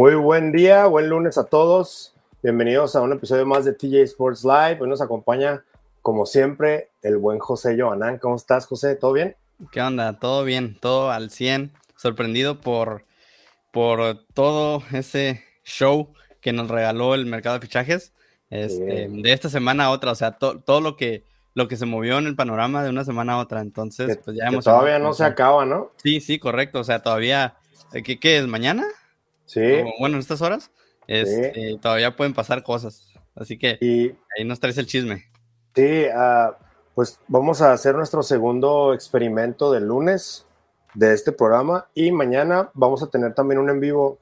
Muy buen día, buen lunes a todos. Bienvenidos a un episodio más de TJ Sports Live. Hoy nos acompaña, como siempre, el buen José Joanán. ¿Cómo estás, José? ¿Todo bien? ¿Qué onda? Todo bien, todo al 100. Sorprendido por, por todo ese show que nos regaló el mercado de fichajes. Este, de esta semana a otra, o sea, todo lo que lo que se movió en el panorama de una semana a otra. Entonces, pues ya hemos. Todavía no se acaba, ¿no? Sí, sí, correcto. O sea, todavía. Eh, ¿Qué, qué es? ¿Mañana? Sí. bueno, en estas horas. Este, todavía pueden pasar cosas. Así que ahí nos traes el chisme. Sí, uh, pues vamos a hacer nuestro segundo experimento del lunes de este programa y mañana vamos a tener también un en vivo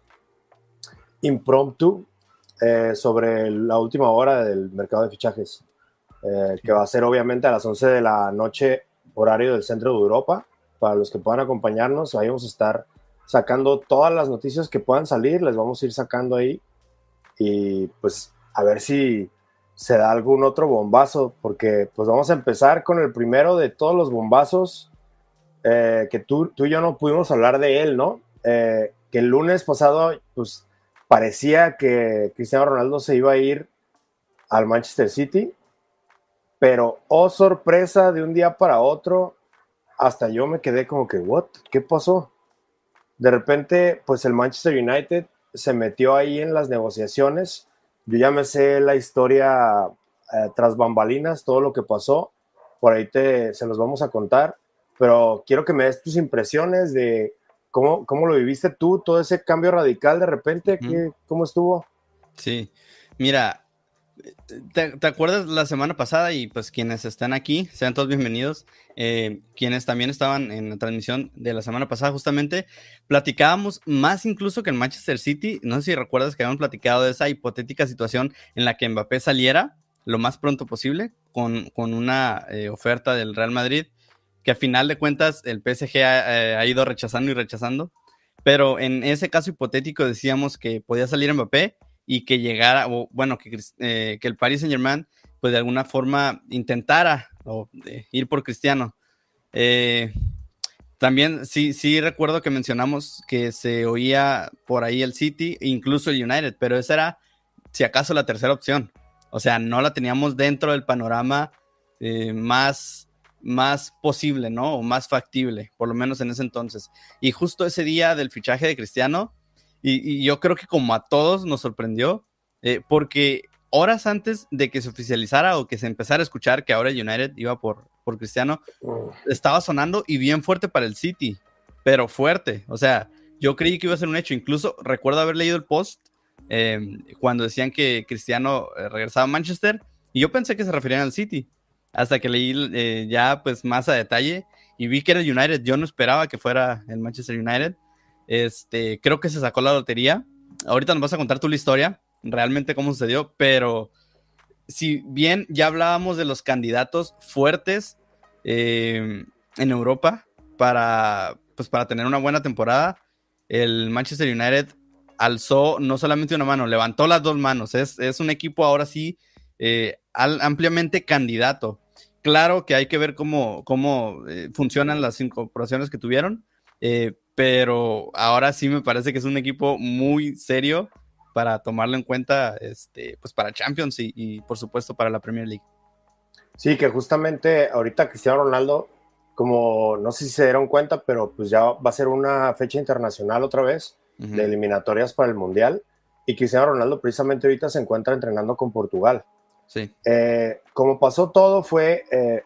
impromptu eh, sobre la última hora del mercado de fichajes. Eh, que va a ser obviamente a las 11 de la noche, horario del centro de Europa. Para los que puedan acompañarnos, ahí vamos a estar sacando todas las noticias que puedan salir, les vamos a ir sacando ahí y pues a ver si se da algún otro bombazo, porque pues vamos a empezar con el primero de todos los bombazos eh, que tú, tú y yo no pudimos hablar de él, ¿no? Eh, que el lunes pasado pues parecía que Cristiano Ronaldo se iba a ir al Manchester City pero, oh sorpresa, de un día para otro, hasta yo me quedé como que, ¿what? ¿Qué pasó? De repente, pues el Manchester United se metió ahí en las negociaciones. Yo ya me sé la historia eh, tras bambalinas, todo lo que pasó. Por ahí te, se los vamos a contar. Pero quiero que me des tus impresiones de cómo, cómo lo viviste tú, todo ese cambio radical de repente. ¿Cómo estuvo? Sí, mira, ¿Te, acuerdas la semana pasada? Y pues quienes están aquí, sean todos bienvenidos. Eh, quienes también estaban en la transmisión de la semana pasada, justamente, platicábamos más incluso que en Manchester City. No sé si recuerdas que habíamos platicado de esa hipotética situación en la que Mbappé saliera lo más pronto posible con, con una eh, oferta del Real Madrid, que a final de cuentas el PSG ha, ha ido rechazando y rechazando. Pero en ese caso hipotético decíamos que podía salir Mbappé y que llegara, o bueno, que, eh, que el Paris Saint Germain, pues de alguna forma intentara o, ir por Cristiano. Eh, también sí, sí recuerdo que mencionamos que se oía por ahí el City, incluso el United, pero esa era, si acaso, la tercera opción. O sea, no la teníamos dentro del panorama eh, más, más posible, ¿no? O más factible, por lo menos en ese entonces. Y justo ese día del fichaje de Cristiano, y, yo creo que como a todos nos sorprendió, eh, porque horas antes de que se oficializara o que se empezara a escuchar que ahora el United iba por, por Cristiano, estaba sonando y bien fuerte para el City, pero fuerte. O sea, yo creí que iba a ser un hecho. Incluso recuerdo haber leído el post em, cuando decían que Cristiano eh, regresaba a Manchester y yo pensé que se referían al City. Hasta que leí eh, ya pues más a detalle y vi que era el United. Yo no esperaba que fuera el Manchester United. Este, creo que se sacó la lotería. Ahorita nos vas a contar tú la historia, realmente cómo sucedió, pero si bien ya hablábamos de los candidatos fuertes eh, en Europa para, pues para tener una buena temporada, el Manchester United alzó no solamente una mano, levantó las dos manos. Es, un equipo ahora sí eh, ampliamente candidato. Claro que hay que ver cómo, cómo eh, funcionan las incorporaciones que tuvieron, pero ahora sí me parece que es un equipo muy serio para tomarlo en cuenta, este, pues para Champions y, por supuesto para la Premier League. Sí, que justamente ahorita Cristiano Ronaldo, como no sé si se dieron cuenta, pero pues ya va a ser una fecha internacional otra vez de eliminatorias para el Mundial y Cristiano Ronaldo precisamente ahorita se encuentra entrenando con Portugal. Sí. Eh, como pasó todo fue, eh,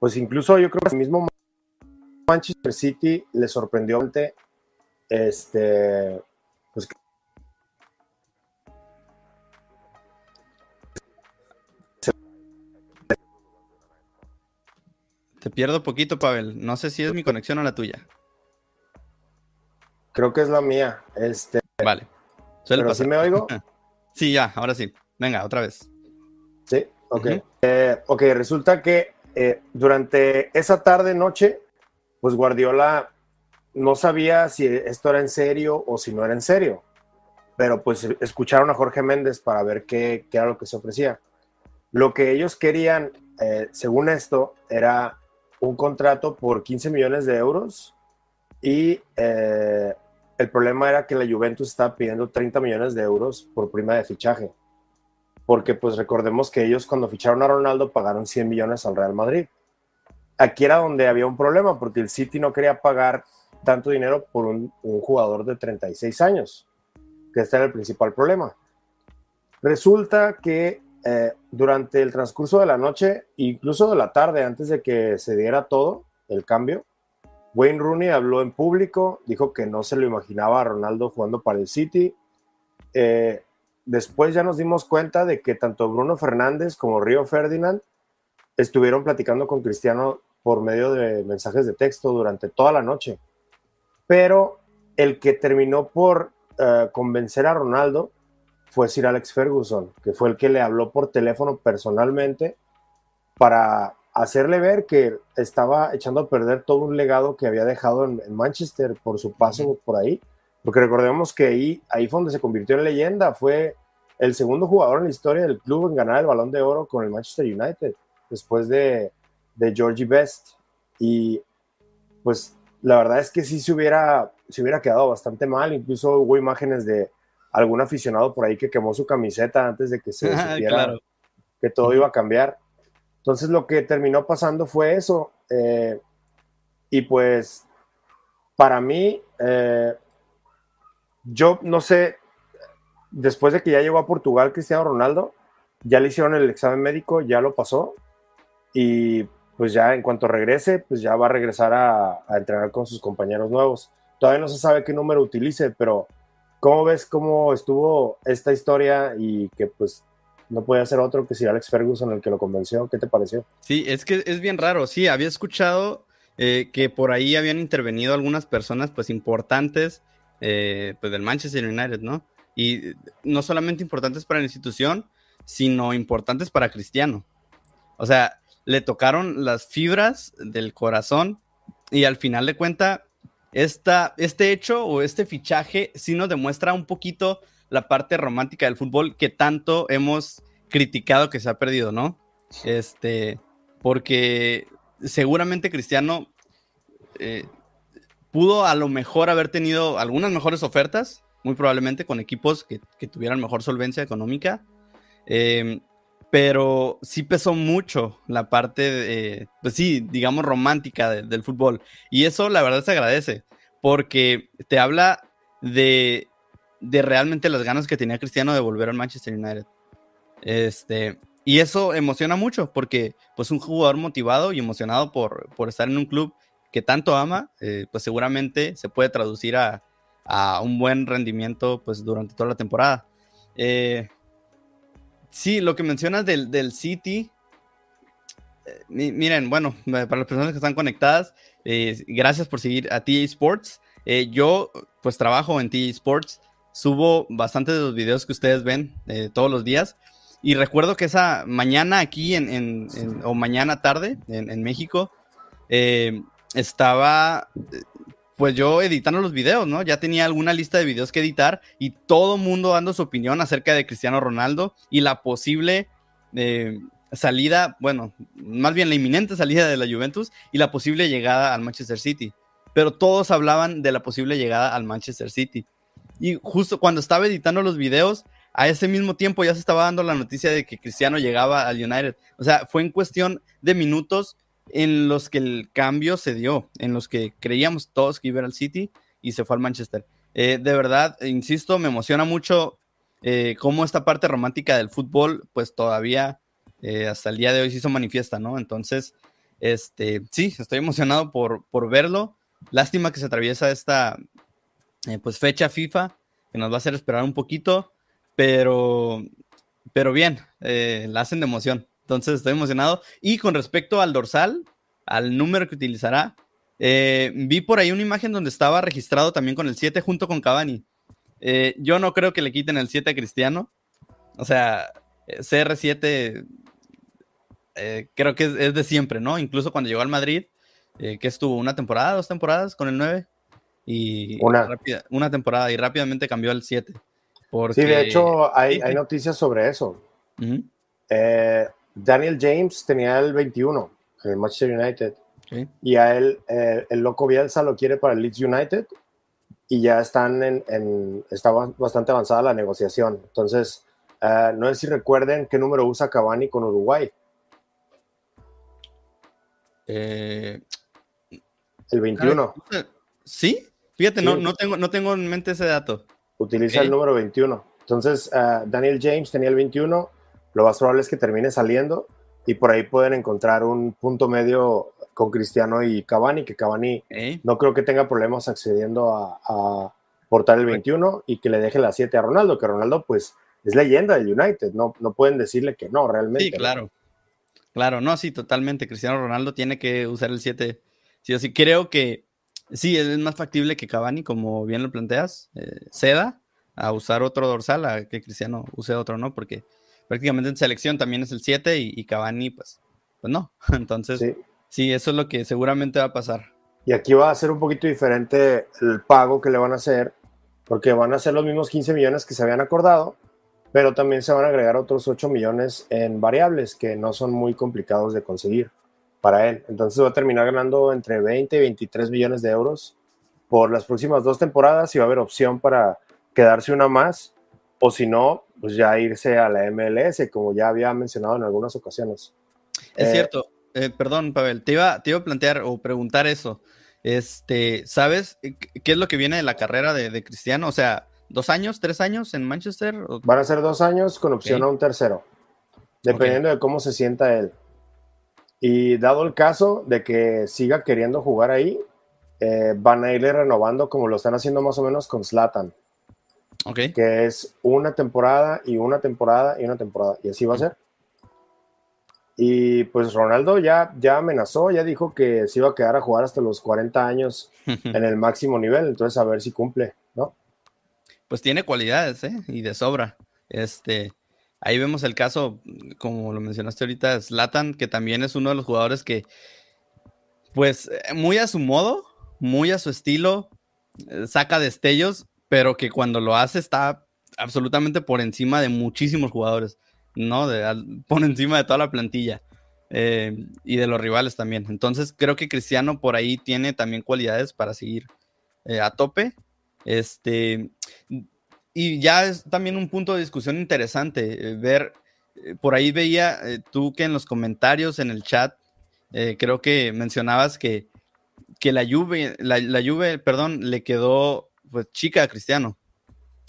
pues incluso yo creo que el mismo Manchester City le sorprendió este pues, Te pierdo poquito, Pavel. No sé si es mi conexión o la tuya. Creo que es la mía. Este. Vale. ¿Pero sí me oigo? sí, ya, ahora sí. Venga, otra vez. Sí, ok. Eh, ok, resulta que eh, durante esa tarde, noche, pues Guardiola no sabía si esto era en serio o si no era en serio, pero pues escucharon a Jorge Méndez para ver qué, era lo que se ofrecía. Lo que ellos querían, eh, según esto, era un contrato por 15 millones de euros y eh, el problema era que la Juventus estaba pidiendo 30 millones de euros por prima de fichaje. Porque pues recordemos que ellos cuando ficharon a Ronaldo pagaron 100 millones al Real Madrid. Aquí era donde había un problema porque el City no quería pagar tanto dinero por un, jugador de 36 años, que este era el principal problema. Resulta que eh, durante el transcurso de la noche, incluso de la tarde, antes de que se diera todo el cambio, Wayne Rooney habló en público, dijo que no se lo imaginaba a Ronaldo jugando para el City. Eh, después ya nos dimos cuenta de que tanto Bruno Fernández como Río Ferdinand estuvieron platicando con Cristiano por medio de mensajes de texto durante toda la noche. Pero el que terminó por eh, convencer a Ronaldo fue Sir Alex Ferguson, que fue el que le habló por teléfono personalmente para hacerle ver que estaba echando a perder todo un legado que había dejado en, Manchester por su paso por ahí. Porque recordemos que ahí, ahí fue donde se convirtió en leyenda. Fue el segundo jugador en la historia del club en ganar el balón de oro con el Manchester United, después de, de Georgie Best. Y pues la verdad es que sí se hubiera, se hubiera quedado bastante mal. Incluso hubo imágenes de algún aficionado por ahí que quemó su camiseta antes de que se supiera que todo iba a cambiar. Entonces lo que terminó pasando fue eso. Eh, y pues para mí, eh, yo no sé, después de que ya llegó a Portugal Cristiano Ronaldo, ya le hicieron el examen médico, ya lo pasó. Y pues ya en cuanto regrese, pues ya va a regresar a, entrenar con sus compañeros nuevos. Todavía no se sabe qué número utilice, pero ¿cómo ves cómo estuvo esta historia y que pues no puede ser otro que si Alex Ferguson el que lo convenció. ¿Qué te pareció? Sí, es que es bien raro. Sí, había escuchado eh, que por ahí habían intervenido algunas personas pues importantes eh, pues del Manchester United, ¿no? Y no solamente importantes para la institución, sino importantes para Cristiano. O sea, le tocaron las fibras del corazón y al final de cuenta, esta, este hecho o este fichaje sí nos demuestra un poquito la parte romántica del fútbol que tanto hemos criticado que se ha perdido, ¿no? Este, porque seguramente Cristiano eh, pudo a lo mejor haber tenido algunas mejores ofertas, muy probablemente con equipos que, tuvieran mejor solvencia económica, em, pero sí pesó mucho la parte, pues sí, digamos, romántica del fútbol. Y eso la verdad se agradece, porque te habla de de realmente las ganas que tenía Cristiano de volver al Manchester United. Este, y eso emociona mucho porque pues un jugador motivado y emocionado por, por estar en un club que tanto ama, eh, pues seguramente se puede traducir a, a, un buen rendimiento pues durante toda la temporada. Eh, sí, lo que mencionas del, del City, eh, miren, bueno, para las personas que están conectadas, gracias por seguir a TJ Sports. yo pues trabajo en TJ Sports subo bastante de los videos que ustedes ven eh, todos los días. Y recuerdo que esa mañana aquí en, o mañana tarde en, México, eh, estaba pues yo editando los videos, ¿no? Ya tenía alguna lista de videos que editar y todo mundo dando su opinión acerca de Cristiano Ronaldo y la posible eh, salida, bueno, más bien la inminente salida de la Juventus y la posible llegada al Manchester City. Pero todos hablaban de la posible llegada al Manchester City. Y justo cuando estaba editando los videos, a ese mismo tiempo ya se estaba dando la noticia de que Cristiano llegaba al United. O sea, fue en cuestión de minutos en los que el cambio se dio, en los que creíamos todos que iba al City y se fue al Manchester. Eh, de verdad, insisto, me emociona mucho eh, cómo esta parte romántica del fútbol, pues todavía eh, hasta el día de hoy se hizo manifiesta, ¿no? Entonces, este, sí, estoy emocionado por, por verlo. Lástima que se atraviesa esta, eh, pues fecha FIFA, que nos va a hacer esperar un poquito, pero, pero bien, eh, la hacen de emoción. Entonces estoy emocionado. Y con respecto al dorsal, al número que utilizará, eh, vi por ahí una imagen donde estaba registrado también con el 7 junto con Cavani. yo no creo que le quiten el 7 a Cristiano. O sea, CR7 creo que es, de siempre, ¿no? Incluso cuando llegó al Madrid, que estuvo una temporada, dos temporadas con el 9 y una, una temporada y rápidamente cambió al 7. Sí, de hecho hay, hay noticias sobre eso. Eh, Daniel James tenía el 21 en el Manchester United y a él eh, el loco Bielsa lo quiere para el Leeds United y ya están en, está bastante avanzada la negociación. Entonces, eh, no sé si recuerden qué número usa Cavani con Uruguay. Eh, el 21. ¿Sí? Fíjate, No, no, tengo, no tengo en mente ese dato. Utiliza el número 21. Entonces, Daniel James tenía el 21. Lo más probable es que termine saliendo y por ahí pueden encontrar un punto medio con Cristiano y Cavani, que Cavani no creo que tenga problemas accediendo a, portar el 21 y que le deje la 7 a Ronaldo, que Ronaldo pues es leyenda del United, no, no pueden decirle que no, realmente. Sí, claro. Claro, no, sí, totalmente. Cristiano Ronaldo tiene que usar el 7. Sí, sí, creo que sí, es más factible que Cavani, como bien lo planteas, eh, ceda a usar otro dorsal, a que Cristiano use otro, ¿no? Porque prácticamente en selección también es el 7 y, y, Cavani, pues, pues no. Entonces, sí. Sí, eso es lo que seguramente va a pasar. Y aquí va a ser un poquito diferente el pago que le van a hacer, porque van a ser los mismos 15 millones que se habían acordado, pero también se van a agregar otros 8 millones en variables que no son muy complicados de conseguir para él. Entonces va a terminar ganando entre 20 y 23 millones de euros por las próximas dos temporadas y va a haber opción para quedarse una más o si no, pues ya irse a la MLS, como ya había mencionado en algunas ocasiones. Es cierto, eh, perdón, Pavel, te iba, te iba a plantear o preguntar eso. Este, ¿sabes qué es lo que viene de la carrera de, Cristiano? O sea, ¿dos años, tres años en Manchester? Van a ser dos años con opción a un tercero, dependiendo de cómo se sienta él. Y dado el caso de que siga queriendo jugar ahí, eh, van a irle renovando como lo están haciendo más o menos con Slatan. Que es una temporada y una temporada y una temporada. Y así va a ser. Y pues Ronaldo ya, ya amenazó, ya dijo que se iba a quedar a jugar hasta los 40 años en el máximo nivel, entonces a ver si cumple, ¿no? Pues tiene cualidades, ¿eh? Y de sobra. Este, ahí vemos el caso, como lo mencionaste ahorita, Slatan, que también es uno de los jugadores que, pues, muy a su modo, muy a su estilo, eh, saca destellos, pero que cuando lo hace está absolutamente por encima de muchísimos jugadores. ¿no? De, por encima de toda la plantilla eh, y de los rivales también. Entonces creo que Cristiano por ahí tiene también cualidades para seguir eh, a tope. Este, y ya es también un punto de discusión interesante eh, ver, por ahí veía tú que en los comentarios, en el chat, creo que mencionabas que, que la lluvia, la, la perdón, le quedó pues chica a Cristiano.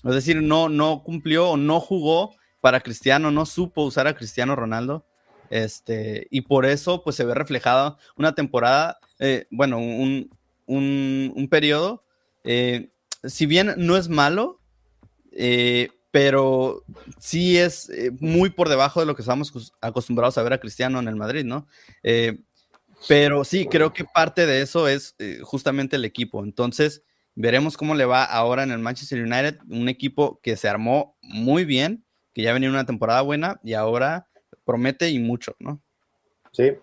Es decir, no, no cumplió no jugó para Cristiano, no supo usar a Cristiano Ronaldo. Este, y por eso pues se ve reflejada una temporada, eh, bueno, un, un, periodo, eh, si bien no es malo, eh, pero sí es muy por debajo de lo que estamos acostumbrados a ver a Cristiano en el Madrid, ¿no? pero sí, creo que parte de eso es justamente el equipo. Entonces, veremos cómo le va ahora en el Manchester United, un equipo que se armó muy bien, que ya venía una temporada buena y ahora promete y mucho, ¿no? Sí,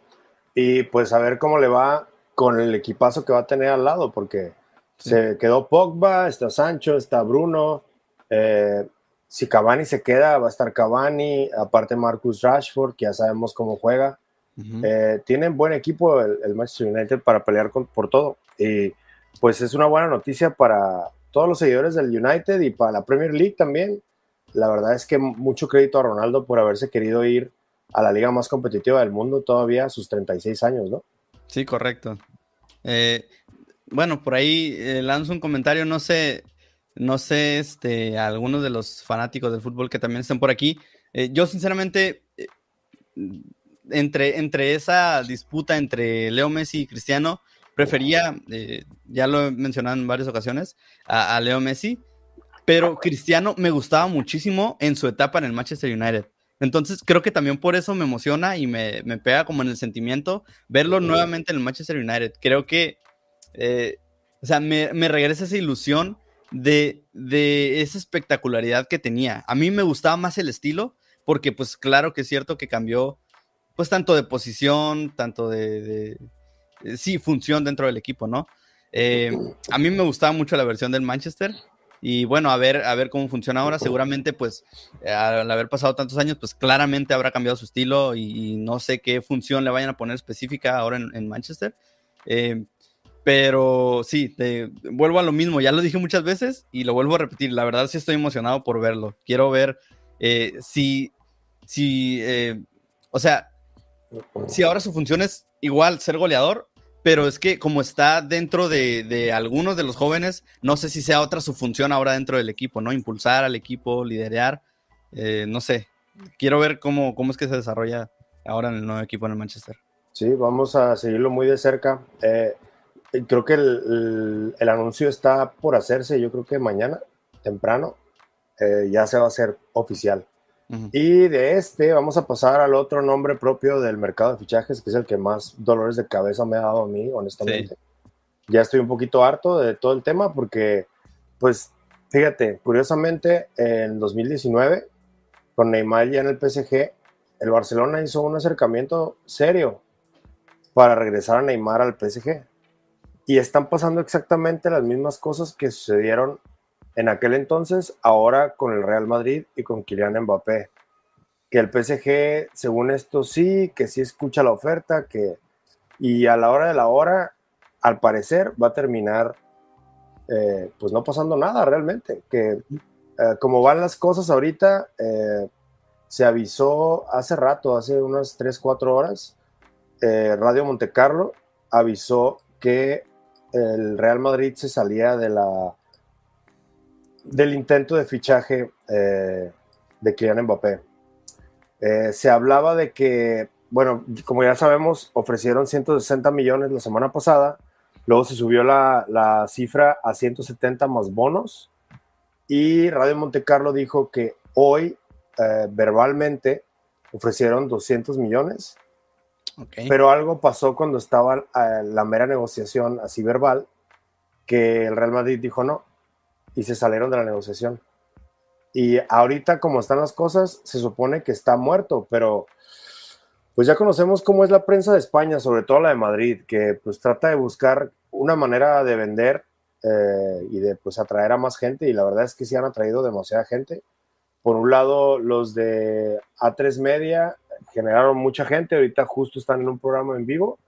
y pues a ver cómo le va con el equipazo que va a tener al lado, porque se quedó Pogba, está Sancho, está Bruno. Eh, si Cavani se queda, va a estar Cavani, aparte Marcus Rashford, que ya sabemos cómo juega. Eh, tienen buen equipo el, Manchester United para pelear por todo. Y pues es una buena noticia para todos los seguidores del United y para la Premier League también la verdad es que mucho crédito a Ronaldo por haberse querido ir a la liga más competitiva del mundo todavía a sus 36 años, ¿no? Sí, correcto. Eh, bueno, por ahí eh, lanzo un comentario, no sé, no sé, este, algunos de los fanáticos del fútbol que también estén por aquí. Eh, yo sinceramente, entre, entre esa disputa entre Leo Messi y Cristiano, prefería, ya lo he mencionado en varias ocasiones, a Leo Messi pero Cristiano me gustaba muchísimo en su etapa en el Manchester United. Entonces creo que también por eso me emociona y me, pega como en el sentimiento verlo nuevamente en el Manchester United. Creo que, eh, o sea, me, regresa esa ilusión de, esa espectacularidad que tenía. A mí me gustaba más el estilo porque pues claro que es cierto que cambió pues tanto de posición, tanto de, sí, función dentro del equipo, ¿no? Eh, a mí me gustaba mucho la versión del Manchester y bueno, a ver, a ver cómo funciona ahora. Seguramente, pues, al haber pasado tantos años, pues claramente habrá cambiado su estilo y, no sé qué función le vayan a poner específica ahora en, Manchester. Eh, Pero sí, te vuelvo a lo mismo, ya lo dije muchas veces y lo vuelvo a repetir. La verdad sí estoy emocionado por verlo. Quiero ver eh, si, si eh, o sea, si ahora su función es igual ser goleador, pero es que como está dentro de, algunos de los jóvenes, no sé si sea otra su función ahora dentro del equipo, ¿no? Impulsar al equipo, liderar, eh, no sé. Quiero ver cómo, cómo es que se desarrolla ahora en el nuevo equipo en el Manchester. Sí, vamos a seguirlo muy de cerca. Eh, creo que el, anuncio está por hacerse, yo creo que mañana, temprano, eh, ya se va a hacer oficial. Y de este vamos a pasar al otro nombre propio del mercado de fichajes, que es el que más dolores de cabeza me ha dado a mí, honestamente. Ya estoy un poquito harto de todo el tema porque, pues, fíjate, curiosamente, en 2019, con Neymar ya en el PSG, el Barcelona hizo un acercamiento serio para regresar a Neymar al PSG. Y están pasando exactamente las mismas cosas que sucedieron en aquel entonces, ahora con el Real Madrid y con Kylian Mbappé. Que el PSG, según esto, sí, que sí escucha la oferta, que y a la hora de la hora, al parecer, va a terminar, eh, pues no pasando nada realmente. Que eh, como van las cosas ahorita, eh, se avisó hace rato, hace unas 3, 4 horas, Radio Montecarlo avisó que el Real Madrid se salía de la del intento de fichaje eh, de Kylian Mbappé. Eh, se hablaba de que, bueno, como ya sabemos, ofrecieron 160 millones la semana pasada, luego se subió la, cifra a 170 más bonos y Radio Monte Carlo dijo que hoy eh, verbalmente ofrecieron 200 millones, pero algo pasó cuando estaba la mera negociación así verbal, que el Real Madrid dijo no, y se salieron de la negociación. Y ahorita como están las cosas, se supone que está muerto, pero pues ya conocemos cómo es la prensa de España, sobre todo la de Madrid, que pues trata de buscar una manera de vender eh, y de pues atraer a más gente y la verdad es que sí han atraído demasiada gente. Por un lado, los de A3 Media generaron mucha gente, ahorita justo están en un programa en vivo.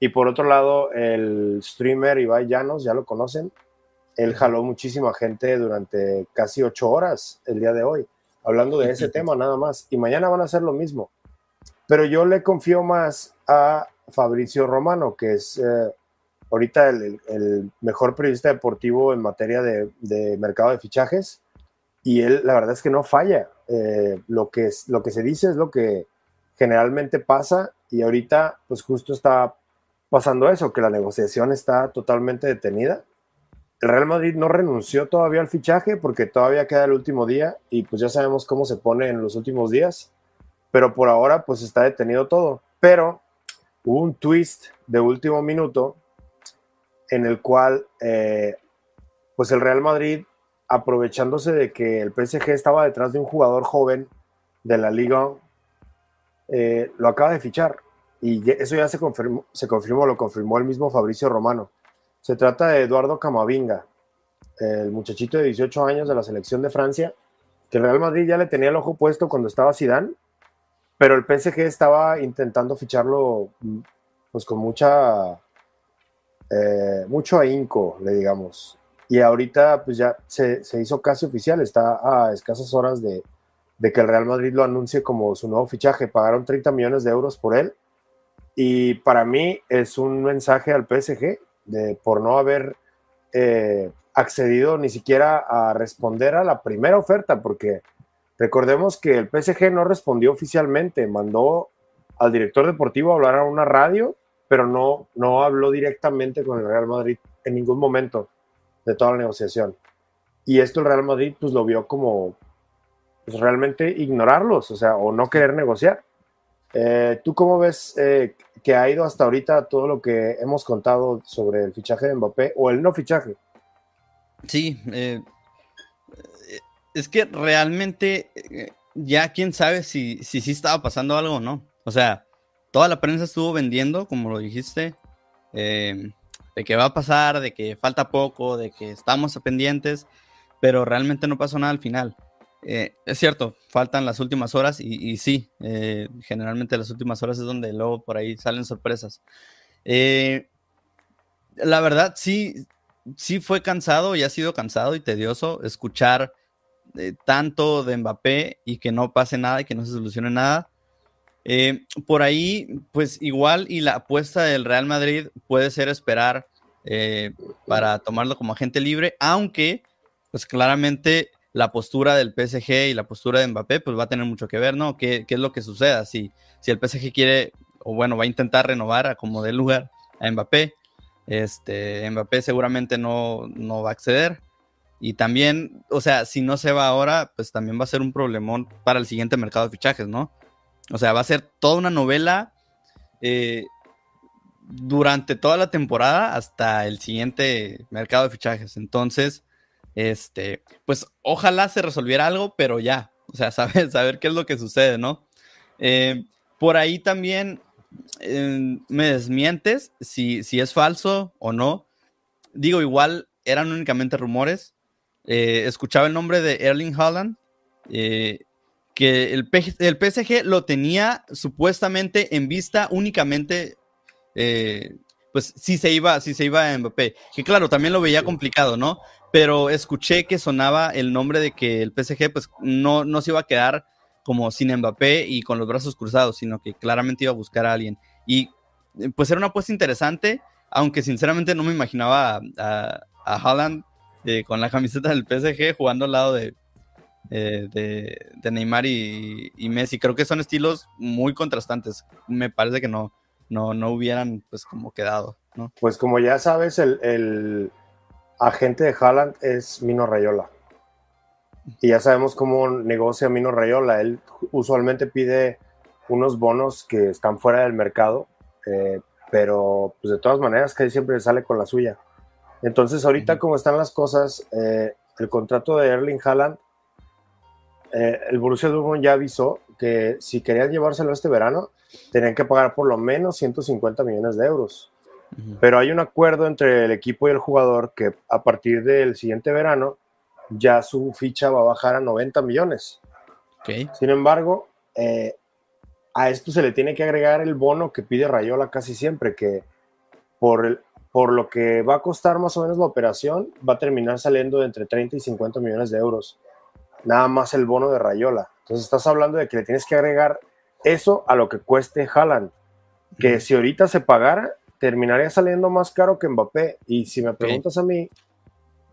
Y por otro lado, el streamer Ibai Llanos, ya lo conocen, él jaló muchísima gente durante casi ocho horas el día de hoy, hablando de ese tema nada más. Y mañana van a hacer lo mismo. Pero yo le confío más a Fabricio Romano, que es eh, ahorita el, mejor periodista deportivo en materia de, mercado de fichajes. Y él, la verdad es que no falla. Eh, lo, que es, lo que se dice es lo que generalmente pasa. Y ahorita, pues justo está pasando eso, que la negociación está totalmente detenida el Real Madrid no renunció todavía al fichaje porque todavía queda el último día y pues ya sabemos cómo se pone en los últimos días, pero por ahora pues está detenido todo. Pero hubo un twist de último minuto en el cual eh, pues el Real Madrid, aprovechándose de que el PSG estaba detrás de un jugador joven de la liga, eh, lo acaba de fichar. Y eso ya se confirmó, se confirmó, lo confirmó el mismo Fabricio Romano se trata de Eduardo Camavinga, el muchachito de 18 años de la selección de Francia, que el Real Madrid ya le tenía el ojo puesto cuando estaba Zidane, pero el PSG estaba intentando ficharlo pues con mucha eh, mucho ahínco, le digamos. Y ahorita pues ya se, hizo casi oficial, está a escasas horas de, de que el Real Madrid lo anuncie como su nuevo fichaje. Pagaron 30 millones de euros por él. Y para mí es un mensaje al PSG por no haber eh, accedido ni siquiera a responder a la primera oferta, porque recordemos que el PSG no respondió oficialmente, mandó al director deportivo a hablar a una radio, pero no, no habló directamente con el Real Madrid en ningún momento de toda la negociación. Y esto el Real Madrid pues lo vio como pues, realmente ignorarlos, o sea, o no querer negociar. Eh, ¿Tú cómo ves eh, que ha ido hasta ahorita todo lo que hemos contado sobre el fichaje de Mbappé o el no fichaje? Sí, eh, es que realmente ya quién sabe si, si estaba pasando algo o no. O sea, toda la prensa estuvo vendiendo, como lo dijiste, de que va a pasar, de que falta poco, de que estamos pendientes, pero realmente no pasó nada al final. Eh, es cierto, faltan las últimas horas y, sí, eh, generalmente las últimas horas es donde luego por ahí salen sorpresas. Eh, la verdad, sí, sí fue cansado y ha sido cansado y tedioso escuchar tanto de Mbappé y que no pase nada y que no se solucione nada. Por ahí, pues igual y la apuesta del Real Madrid puede ser esperar para tomarlo como agente libre, aunque pues claramente la postura del PSG y la postura de Mbappé pues va a tener mucho que ver, ¿no? ¿Qué, qué es lo que suceda? Si, si el PSG quiere, o bueno, va a intentar renovar a como dé lugar a Mbappé, este, Mbappé seguramente no, no va a acceder. Y también, o sea, si no se va ahora, pues también va a ser un problemón para el siguiente mercado de fichajes, ¿no? O sea, va a ser toda una novela eh, durante toda la temporada hasta el siguiente mercado de fichajes. Entonces, este, pues ojalá se resolviera algo, pero ya, o sea, saber, saber qué es lo que sucede, ¿no? Eh, por ahí también eh, me desmientes si, si es falso o no. Digo, igual eran únicamente rumores. Eh, escuchaba el nombre de Erling Haaland, eh, que el, el, PSG lo tenía supuestamente en vista únicamente, eh, pues si se iba, si se iba a Mbappé, que claro, también lo veía complicado, ¿no? Pero escuché que sonaba el nombre de que el PSG pues no, no se iba a quedar como sin Mbappé y con los brazos cruzados, sino que claramente iba a buscar a alguien. Y pues era una apuesta interesante, aunque sinceramente no me imaginaba a, a, a Haaland eh, con la camiseta del PSG jugando al lado de, eh, de, Neymar y, Messi. Creo que son estilos muy contrastantes. Me parece que no, no, no hubieran pues como quedado. ¿no? Pues como ya sabes, el agente de Haaland es Mino Rayola. Y ya sabemos cómo negocia Mino Rayola. Él usualmente pide unos bonos que están fuera del mercado, eh, pero pues de todas maneras que siempre sale con la suya. Entonces, ahorita como están las cosas, eh, el contrato de Erling Haaland, eh, el Borussia Dortmund ya avisó que si querían llevárselo este verano, tenían que pagar por lo menos 150 millones de euros. Pero hay un acuerdo entre el equipo y el jugador que a partir del siguiente verano ya su ficha va a bajar a 90 millones. Sin embargo, eh, a esto se le tiene que agregar el bono que pide Rayola casi siempre, que por el, por lo que va a costar más o menos la operación, va a terminar saliendo de entre 30 y 50 millones de euros. Nada más el bono de Rayola. Entonces estás hablando de que le tienes que agregar eso a lo que cueste Haaland. Que si ahorita se pagara, terminaría saliendo más caro que Mbappé. Y si me preguntas a mí,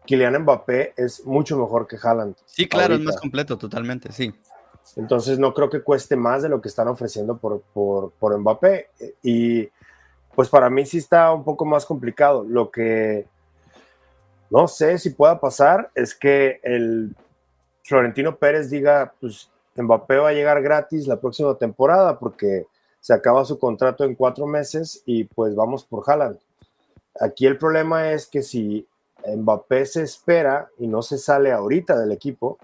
Kylian Mbappé es mucho mejor que Haaland. Sí, claro, es más completo, totalmente, sí. Entonces no creo que cueste más de lo que están ofreciendo por, por, por Mbappé. Y pues para mí sí está un poco más complicado. Lo que no sé si pueda pasar es que el Florentino Pérez diga, pues Mbappé va a llegar gratis la próxima temporada porque se acaba su contrato en cuatro meses y pues vamos por Haaland. Aquí el problema es que si Mbappé se espera y no se sale ahorita del equipo,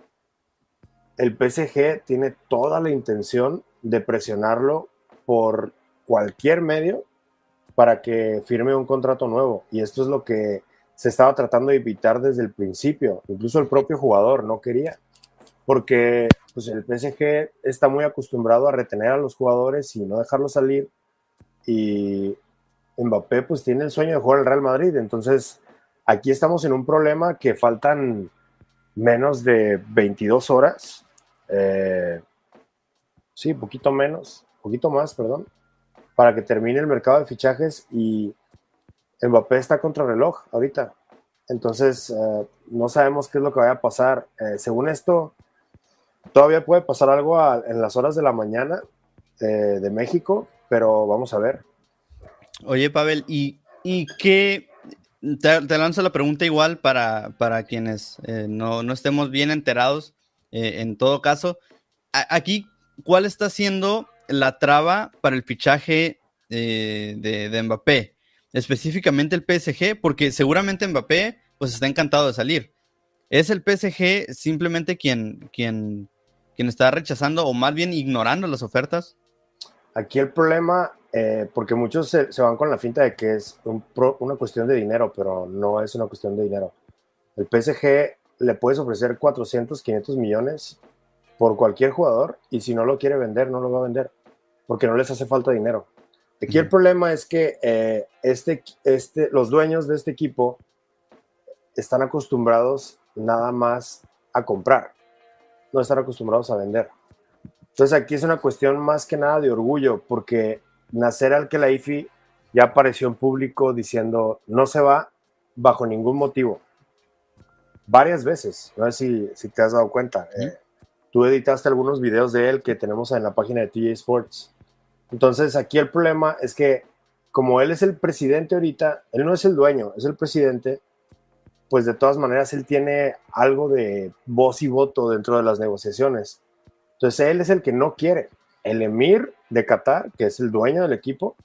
el PSG tiene toda la intención de presionarlo por cualquier medio para que firme un contrato nuevo. Y esto es lo que se estaba tratando de evitar desde el principio. Incluso el propio jugador no quería, porque pues, el PSG está muy acostumbrado a retener a los jugadores y no dejarlos salir. Y Mbappé pues tiene el sueño de jugar al Real Madrid. Entonces aquí estamos en un problema que faltan menos de 22 horas. Eh, sí, poquito menos, poquito más, perdón para que termine el mercado de fichajes y Mbappé está contra reloj ahorita. Entonces, eh, no sabemos qué es lo que vaya a pasar. Eh, según esto, todavía puede pasar algo en las horas de la mañana eh, de México, pero vamos a ver. Oye, Pavel, ¿y, y qué? Te, lanzo la pregunta igual para, para quienes no, no, estemos bien enterados. en todo caso, aquí, ¿cuál está siendo la traba para el fichaje eh, de, Mbappé, específicamente el PSG, porque seguramente Mbappé pues está encantado de salir. ¿Es el PSG simplemente quien, quien, quien está rechazando o más bien ignorando las ofertas? Aquí el problema, eh, porque muchos se, van con la finta de que es una cuestión de dinero, pero no es una cuestión de dinero. El PSG le puedes ofrecer 400, 500 millones por cualquier jugador y si no lo quiere vender, no lo va a vender, porque no les hace falta dinero. Aquí el problema es que eh, este, este, los dueños de este equipo están acostumbrados nada más a comprar, no están acostumbrados a vender. Entonces aquí es una cuestión más que nada de orgullo, porque Nacer Al-Khelaifi ya apareció en público diciendo no se va bajo ningún motivo. Varias veces, no sé si, te has dado cuenta. Eh, tú editaste algunos videos de él que tenemos en la página de TJ Sports. Entonces aquí el problema es que como él es el presidente ahorita, él no es el dueño, es el presidente, pues de todas maneras él tiene algo de voz y voto dentro de las negociaciones. Entonces él es el que no quiere. El emir de Qatar, que es el dueño del equipo,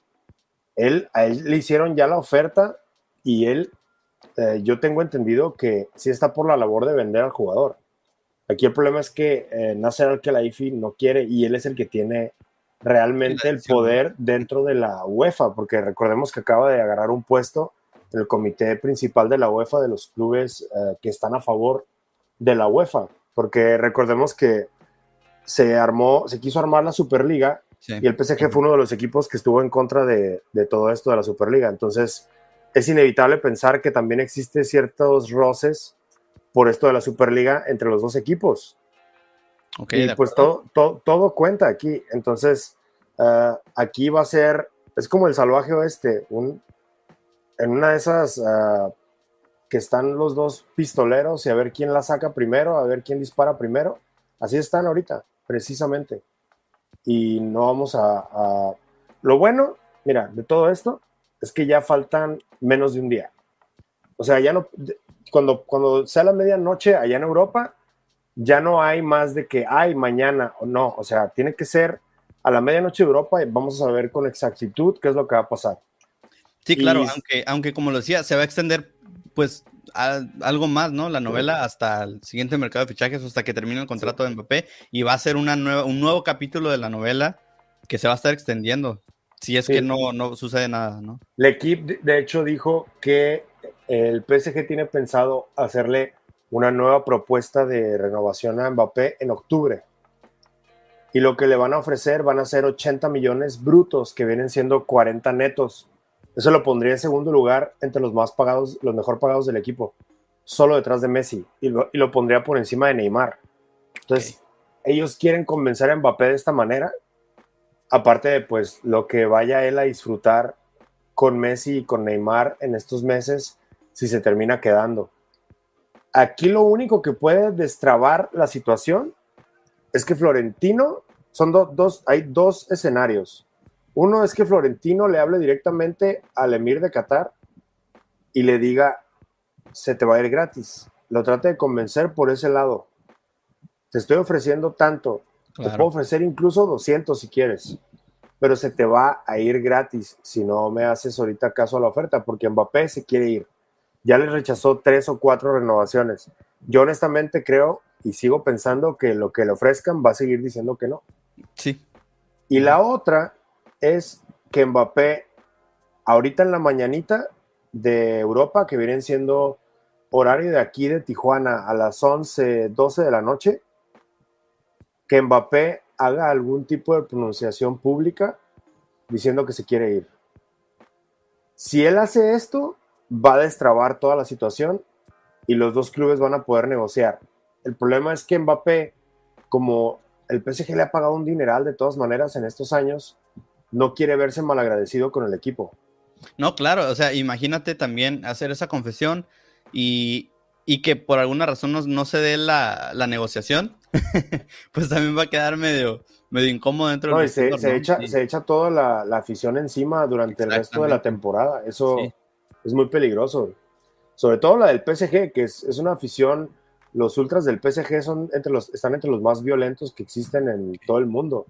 él, a él le hicieron ya la oferta y él, eh, yo tengo entendido que sí está por la labor de vender al jugador. Aquí el problema es que eh, Nasser Al-Khelaifi no quiere y él es el que tiene realmente el poder dentro de la UEFA, porque recordemos que acaba de agarrar un puesto el comité principal de la UEFA de los clubes eh, que están a favor de la UEFA, porque recordemos que se armó, se quiso armar la Superliga y el PSG fue uno de los equipos que estuvo en contra de, todo esto de la Superliga. Entonces, es inevitable pensar que también existe ciertos roces por esto de la Superliga entre los dos equipos. y pues todo, todo, cuenta aquí. Entonces, ah, aquí va a ser, es como el salvaje oeste, un, en una de esas ah, que están los dos pistoleros y a ver quién la saca primero, a ver quién dispara primero. Así están ahorita, precisamente. Y no vamos a, Lo bueno, mira, de todo esto, es que ya faltan menos de un día. O sea, ya no... Cuando, cuando sea la medianoche allá en Europa, ya no hay más de que, hay mañana o no. O sea, tiene que ser a la medianoche de Europa y vamos a saber con exactitud qué es lo que va a pasar. Sí, claro, aunque, aunque como lo decía, se va a extender pues algo más, ¿no? La novela hasta el siguiente mercado de fichajes, hasta que termine el contrato de Mbappé, y va a ser una nueva, un nuevo capítulo de la novela que se va a estar extendiendo, si es que no, no sucede nada, ¿no? El equipo, de hecho, dijo que el PSG tiene pensado hacerle una nueva propuesta de renovación a Mbappé en octubre. Y lo que le van a ofrecer van a ser 80 millones brutos, que vienen siendo 40 netos. Eso lo pondría en segundo lugar entre los más pagados, los mejor pagados del equipo, solo detrás de Messi, y lo, pondría por encima de Neymar. Entonces, ellos quieren convencer a Mbappé de esta manera, aparte de pues lo que vaya él a disfrutar con Messi y con Neymar en estos meses, si se termina quedando. Aquí lo único que puede destrabar la situación es que Florentino, son dos, hay dos escenarios uno es que Florentino le hable directamente al emir de Qatar y le diga, se te va a ir gratis. Lo trate de convencer por ese lado. Te estoy ofreciendo tanto. Te puedo ofrecer incluso 200 si quieres. Pero se te va a ir gratis si no me haces ahorita caso a la oferta, porque Mbappé se quiere ir. Ya le rechazó tres o cuatro renovaciones. Yo honestamente creo y sigo pensando que lo que le ofrezcan va a seguir diciendo que no. Sí. Y la otra es que Mbappé, ahorita en la mañanita de Europa, que vienen siendo horario de aquí de Tijuana a las 11, 12 de la noche, que Mbappé haga algún tipo de pronunciación pública diciendo que se quiere ir. Si él hace esto, va a destrabar toda la situación y los dos clubes van a poder negociar. El problema es que Mbappé, como el PSG le ha pagado un dineral de todas maneras en estos años, no quiere verse malagradecido con el equipo. No, claro, o sea, imagínate también hacer esa confesión y, que por alguna razón no, se dé la, negociación, pues también va a quedar medio, medio incómodo dentro del se, se, echa, se echa toda la, afición encima durante el resto de la temporada. Eso es muy peligroso. Sobre todo la del PSG, que es, es, una afición, los ultras del PSG son entre los, están entre los más violentos que existen en todo el mundo.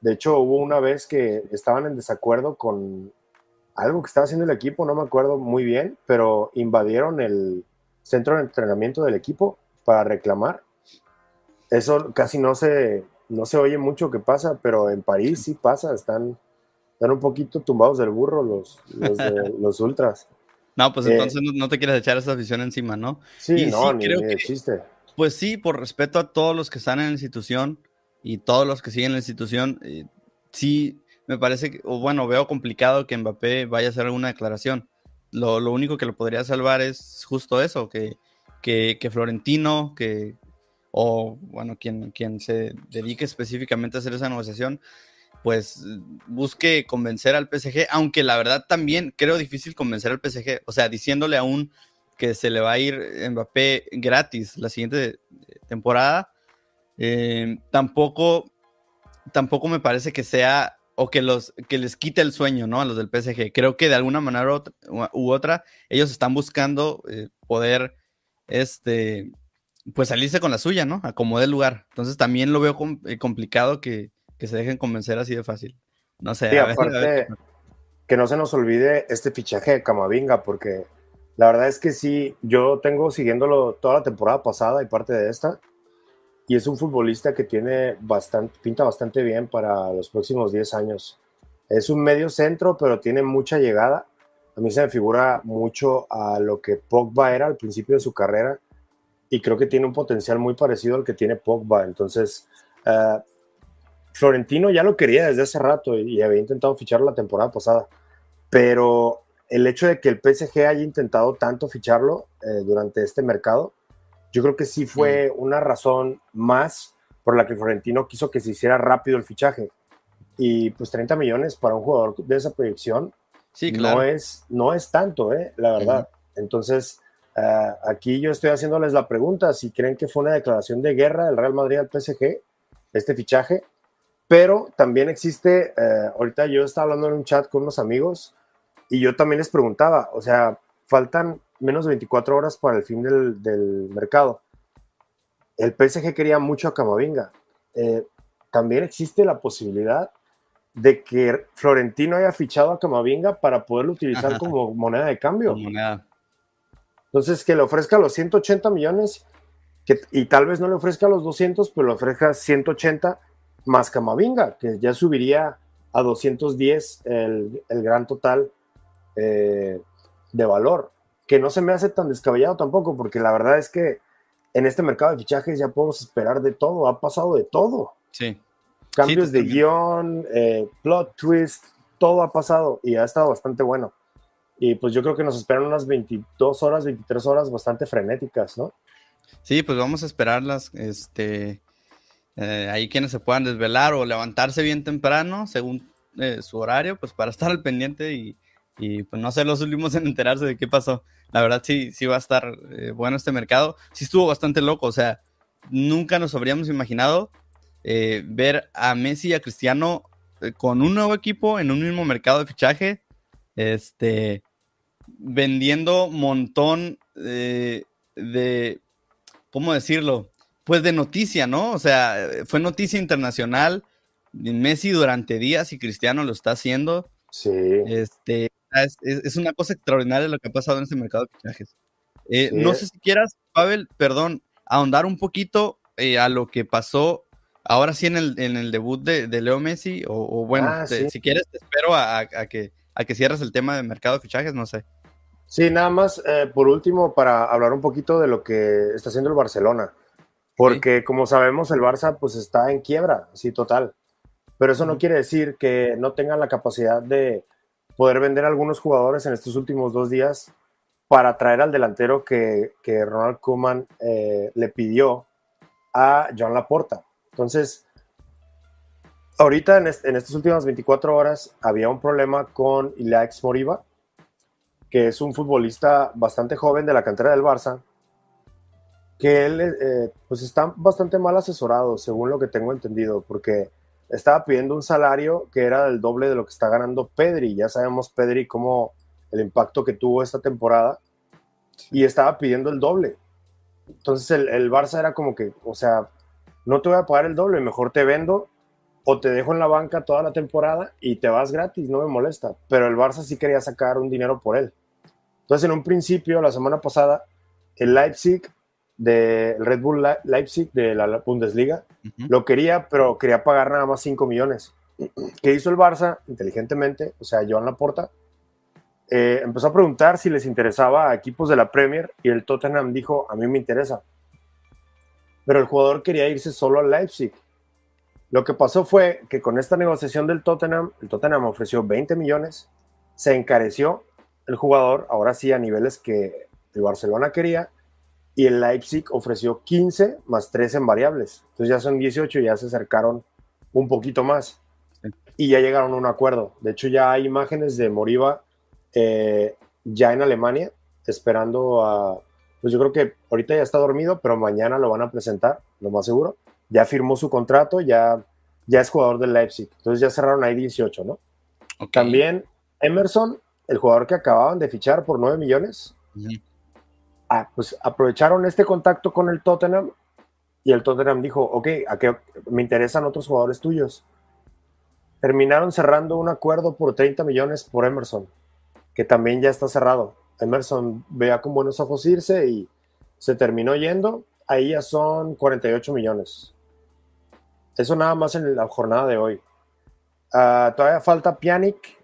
De hecho, hubo una vez que estaban en desacuerdo con algo que estaba haciendo el equipo, no me acuerdo muy bien, pero invadieron el centro de entrenamiento del equipo para reclamar. Eso casi no se, no se oye mucho que pasa, pero en París sí pasa, están, están un poquito tumbados del burro los, los, ultras. No, pues entonces eh, no te quieres echar esa afición encima, ¿no? Sí, no, ni, creo que, Pues sí, por respeto a todos los que están en la institución, y todos los que siguen la institución, eh, sí, me parece, que, o bueno, veo complicado que Mbappé vaya a hacer alguna declaración. Lo, lo único que lo podría salvar es justo eso, que, que, que Florentino, que, o bueno, quien, quien se dedique específicamente a hacer esa negociación, pues busque convencer al PSG, aunque la verdad también creo difícil convencer al PSG, o sea, diciéndole aún que se le va a ir Mbappé gratis la siguiente temporada, eh, tampoco, tampoco me parece que sea o que, los, que les quite el sueño, ¿no? A los del PSG. Creo que de alguna manera u otra, ellos están buscando eh, poder, este, pues salirse con la suya, ¿no? Acomodar el lugar. Entonces también lo veo eh, complicado que, se dejen convencer así de fácil. No sé. que no se nos olvide este fichaje de Camavinga, porque la verdad es que sí, yo tengo siguiéndolo toda la temporada pasada y parte de esta y es un futbolista que tiene bastante, pinta bastante bien para los próximos 10 años. Es un medio centro, pero tiene mucha llegada. A mí se me figura mucho a lo que Pogba era al principio de su carrera y creo que tiene un potencial muy parecido al que tiene Pogba. Entonces, uh, Florentino ya lo quería desde hace rato y, había intentado ficharlo la temporada pasada, pero el hecho de que el PSG haya intentado tanto ficharlo eh, durante este mercado, yo creo que sí fue una razón más por la que Florentino quiso que se hiciera rápido el fichaje. Y pues 30 millones para un jugador de esa proyección sí, no, es, no es tanto, ¿eh? la verdad. Entonces, eh, aquí yo estoy haciéndoles la pregunta si creen que fue una declaración de guerra del Real Madrid al PSG, este fichaje. Pero también existe, eh, ahorita yo estaba hablando en un chat con unos amigos y yo también les preguntaba, o sea, faltan menos de 24 horas para el fin del, mercado. El PSG quería mucho a Camavinga. Eh, también existe la posibilidad de que Florentino haya fichado a Camavinga para poderlo utilizar como moneda de cambio. Entonces, que le ofrezca los 180 millones que, y tal vez no le ofrezca los 200, pero le ofrezca 180 más Camavinga, que ya subiría a 210 el, el gran total eh, de valor que no se me hace tan descabellado tampoco, porque la verdad es que en este mercado de fichajes ya podemos esperar de todo, ha pasado de todo. Sí. Cambios de guion, eh, plot twist, todo ha pasado y ha estado bastante bueno. Y pues yo creo que nos esperan unas 22 horas, 23 horas bastante frenéticas, ¿no? Sí, pues vamos a esperarlas. Este, eh, ahí quienes se puedan desvelar o levantarse bien temprano, según eh, su horario, pues para estar al pendiente y, y pues no ser los últimos en enterarse de qué pasó. La verdad sí, sí va a estar eh, bueno este mercado. Sí estuvo bastante loco, o sea, nunca nos habríamos imaginado eh, ver a Messi y a Cristiano eh, con un nuevo equipo en un mismo mercado de fichaje, este, vendiendo montón de, de, ¿cómo decirlo? Pues de noticia, ¿no? O sea, fue noticia internacional. Messi durante días y Cristiano lo está haciendo. Sí. Este, es, una cosa extraordinaria lo que ha pasado en este mercado de fichajes. Eh, no sé si quieras, Pavel, perdón, ahondar un poquito eh, a lo que pasó ahora sí en el, en el debut de, Leo Messi, o, bueno, ah, si quieres te espero a, que, a que cierres el tema de mercado de fichajes, no sé. Sí, nada más, eh, por último, para hablar un poquito de lo que está haciendo el Barcelona, porque como sabemos, el Barça pues está en quiebra, sí, total, pero eso no quiere decir que no tengan la capacidad de poder vender algunos jugadores en estos últimos dos días para traer al delantero que, Ronald Koeman eh, le pidió a John Laporta. Entonces, ahorita en, estas últimas 24 horas había un problema con Ilaix Moriba, que es un futbolista bastante joven de la cantera del Barça, que él eh, pues está bastante mal asesorado, según lo que tengo entendido, porque estaba pidiendo un salario que era el doble de lo que está ganando Pedri. Ya sabemos Pedri cómo el impacto que tuvo esta temporada y estaba pidiendo el doble. Entonces el, el, Barça era como que, o sea, no te voy a pagar el doble, mejor te vendo o te dejo en la banca toda la temporada y te vas gratis, no me molesta. Pero el Barça sí quería sacar un dinero por él. Entonces en un principio, la semana pasada, el Leipzig del Red Bull Leipzig de la Bundesliga. Lo quería, pero quería pagar nada más 5 millones. ¿Qué hizo el Barça? Inteligentemente, o sea, Joan Laporta, eh, empezó a preguntar si les interesaba a equipos de la Premier y el Tottenham dijo, a mí me interesa. Pero el jugador quería irse solo al Leipzig. Lo que pasó fue que con esta negociación del Tottenham, el Tottenham ofreció 20 millones, se encareció el jugador, ahora sí a niveles que el Barcelona quería, y el Leipzig ofreció 15 más 3 en variables. Entonces ya son 18 y ya se acercaron un poquito más. Y ya llegaron a un acuerdo. De hecho, ya hay imágenes de Moriba eh, ya en Alemania, esperando a... Pues yo creo que ahorita ya está dormido, pero mañana lo van a presentar, lo más seguro. Ya firmó su contrato, ya, ya es jugador del Leipzig. Entonces ya cerraron ahí 18, ¿no? También Emerson, el jugador que acababan de fichar por 9 millones, ah, pues aprovecharon este contacto con el Tottenham y el Tottenham dijo, ok, ¿a qué me interesan otros jugadores tuyos. Terminaron cerrando un acuerdo por 30 millones por Emerson, que también ya está cerrado. Emerson vea con buenos ojos irse y se terminó yendo. Ahí ya son 48 millones. Eso nada más en la jornada de hoy. Ah, todavía falta Pjanic,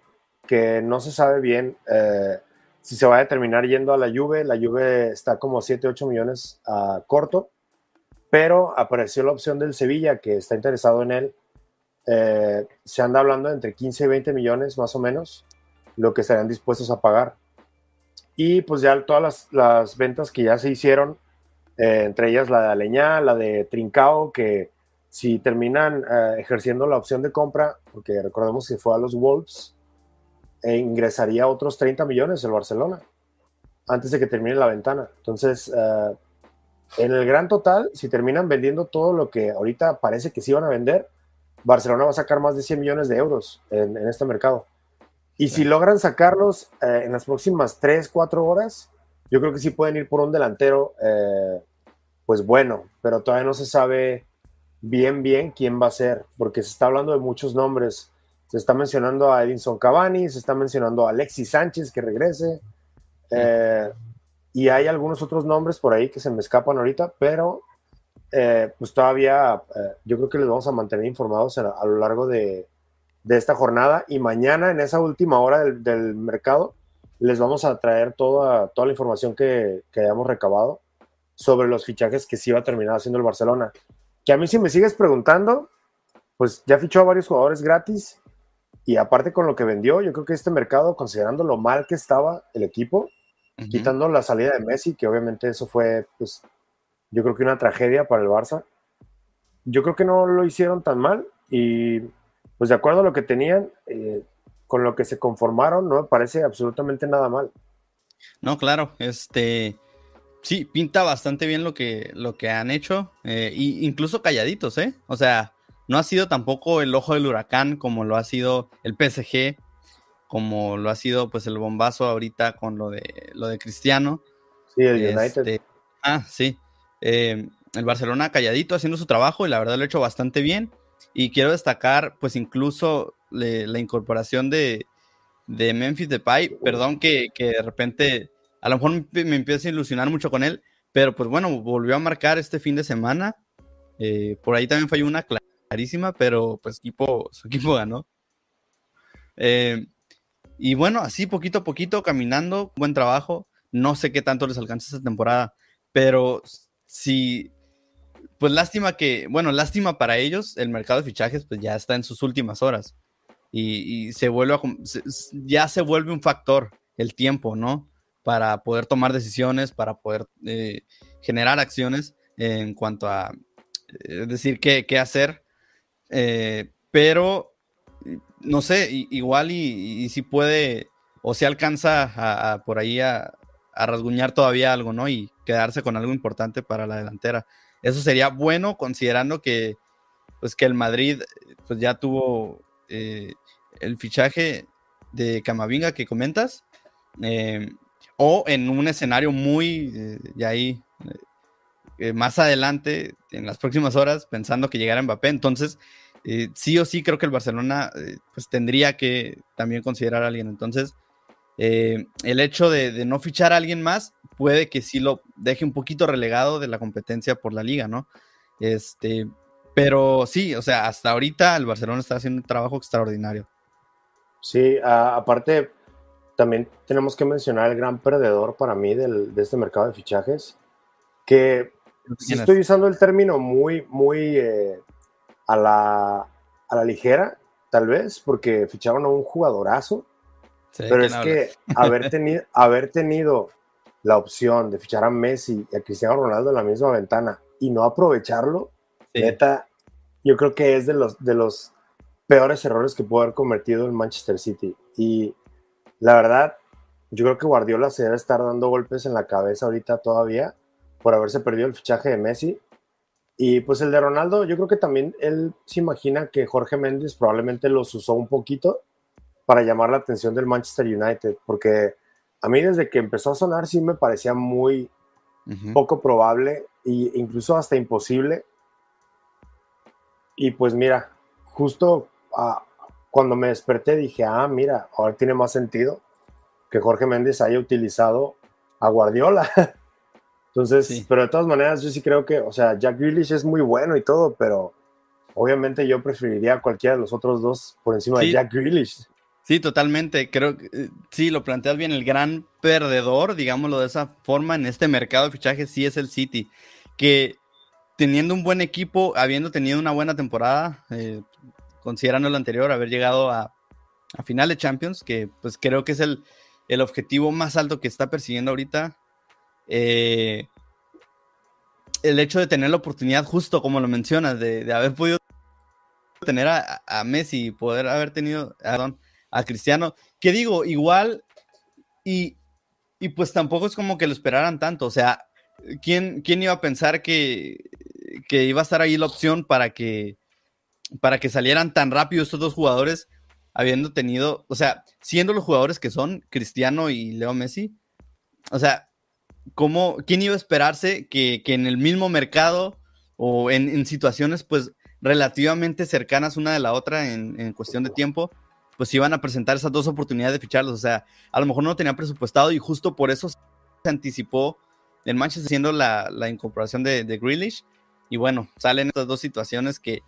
que no se sabe bien eh, si se va a terminar yendo a la Juve. La Juve está como 7, 8 millones a corto, pero apareció la opción del Sevilla, que está interesado en él. Eh, se anda hablando entre 15 y 20 millones más o menos, lo que estarían dispuestos a pagar. Y pues ya todas las, ventas que ya se hicieron, eh, entre ellas la de Aleñá, la de Trincao, que si terminan ejerciendo la opción de compra, porque recordemos que fue a los Wolves, e ingresaría otros 30 millones el Barcelona antes de que termine la ventana. Entonces, eh, en el gran total, si terminan vendiendo todo lo que ahorita parece que sí van a vender, Barcelona va a sacar más de 100 millones de euros en, este mercado. Y si logran sacarlos eh, en las próximas 3, 4 horas, yo creo que sí pueden ir por un delantero, eh, pues bueno, pero todavía no se sabe bien, bien quién va a ser, porque se está hablando de muchos nombres. Se está mencionando a Edinson Cavani, se está mencionando a Alexis Sánchez que regrese. Eh, y hay algunos otros nombres por ahí que se me escapan ahorita, pero eh, pues todavía eh, yo creo que les vamos a mantener informados a, lo largo de, esta jornada y mañana en esa última hora del, mercado les vamos a traer toda, toda la información que, que, hayamos recabado sobre los fichajes que sí va a terminar haciendo el Barcelona. Que a mí si me sigues preguntando, pues ya fichó a varios jugadores gratis y aparte con lo que vendió, yo creo que este mercado, considerando lo mal que estaba el equipo, quitando la salida de Messi, que obviamente eso fue, pues, yo creo que una tragedia para el Barça, yo creo que no lo hicieron tan mal y, pues, de acuerdo a lo que tenían, eh, con lo que se conformaron, no me parece absolutamente nada mal. No, claro, este, sí, pinta bastante bien lo que, lo que han hecho, eh, incluso calladitos, ¿eh? O sea, no ha sido tampoco el ojo del huracán como lo ha sido el PSG, como lo ha sido pues el bombazo ahorita con lo de lo de Cristiano. Sí, el United. Este, ah, sí. Eh, el Barcelona calladito haciendo su trabajo y la verdad lo ha hecho bastante bien. Y quiero destacar pues incluso la incorporación de, de Memphis Depay. Perdón que, de repente a lo mejor me, empieza a ilusionar mucho con él, pero pues bueno, volvió a marcar este fin de semana. Eh, por ahí también falló una clase carísima, pero pues equipo, su equipo ganó. Eh, y bueno, así poquito a poquito, caminando, buen trabajo. No sé qué tanto les alcanza esta temporada, pero si, pues lástima que, bueno, lástima para ellos, el mercado de fichajes pues ya está en sus últimas horas y, se vuelve a, ya se vuelve un factor el tiempo, ¿no? Para poder tomar decisiones, para poder eh, generar acciones en cuanto a eh, decir qué, qué hacer eh, pero, no sé, igual y, si puede, o si alcanza a, por ahí a, rasguñar todavía algo, ¿no? Y quedarse con algo importante para la delantera. Eso sería bueno considerando que, pues que el Madrid pues ya tuvo eh, el fichaje de Camavinga que comentas, eh, o en un escenario muy, ya ahí, más adelante, en las próximas horas, pensando que llegara Mbappé. Entonces, eh, sí o sí creo que el Barcelona eh, pues tendría que también considerar a alguien. Entonces, eh, el hecho de, no fichar a alguien más puede que sí lo deje un poquito relegado de la competencia por la liga, ¿no? Este, pero sí, o sea, hasta ahorita el Barcelona está haciendo un trabajo extraordinario. Sí, aparte, también tenemos que mencionar el gran perdedor para mí de este mercado de fichajes, que si estoy usando el término muy, muy a la, a la ligera, tal vez, porque ficharon a un jugadorazo. pero es que haber tenido, haber tenido la opción de fichar a Messi y a Cristiano Ronaldo en la misma ventana y no aprovecharlo, neta, yo creo que es de los, de los peores errores que pudo haber cometido el Manchester City. Y la verdad, yo creo que Guardiola se debe estar dando golpes en la cabeza ahorita todavía por haberse perdido el fichaje de Messi. Y pues el de Ronaldo, yo creo que también él se imagina que Jorge Méndez probablemente los usó un poquito para llamar la atención del Manchester United, porque a mí desde que empezó a sonar sí me parecía muy poco probable e incluso hasta imposible. Y pues mira, justo ah, cuando me desperté dije, ah, mira, ahora tiene más sentido que Jorge Méndez haya utilizado a Guardiola. Entonces, pero de todas maneras, yo sí creo que, o sea, Jack Grealish es muy bueno y todo, pero obviamente yo preferiría a cualquiera de los otros dos por encima de Jack Grealish. Sí, totalmente. Creo que eh, sí, lo planteas bien. El gran perdedor, digámoslo de esa forma, en este mercado de fichajes sí es el City. Que teniendo un buen equipo, habiendo tenido una buena temporada, eh, considerando lo anterior, haber llegado a, a, final de Champions, que pues creo que es el, el, objetivo más alto que está persiguiendo ahorita. Eh, el hecho de tener la oportunidad, justo como lo mencionas, de, haber podido tener a, a Messi, poder haber tenido, a Cristiano, que digo, igual, y, y pues tampoco es como que lo esperaran tanto, o sea, ¿quién, quién iba a pensar que, que iba a estar ahí la opción para que, para que salieran tan rápido estos dos jugadores, habiendo tenido, o sea, siendo los jugadores que son, Cristiano y Leo Messi, o sea, ¿cómo, ¿quién iba a esperarse que, que en el mismo mercado o en, en, situaciones pues relativamente cercanas una de la otra en, en cuestión de tiempo, pues iban a presentar esas dos oportunidades de ficharlos. O sea, a lo mejor no tenía presupuestado y justo por eso se anticipó el Manchester haciendo la, la incorporación de, de Grealish. Y bueno, salen estas dos situaciones que,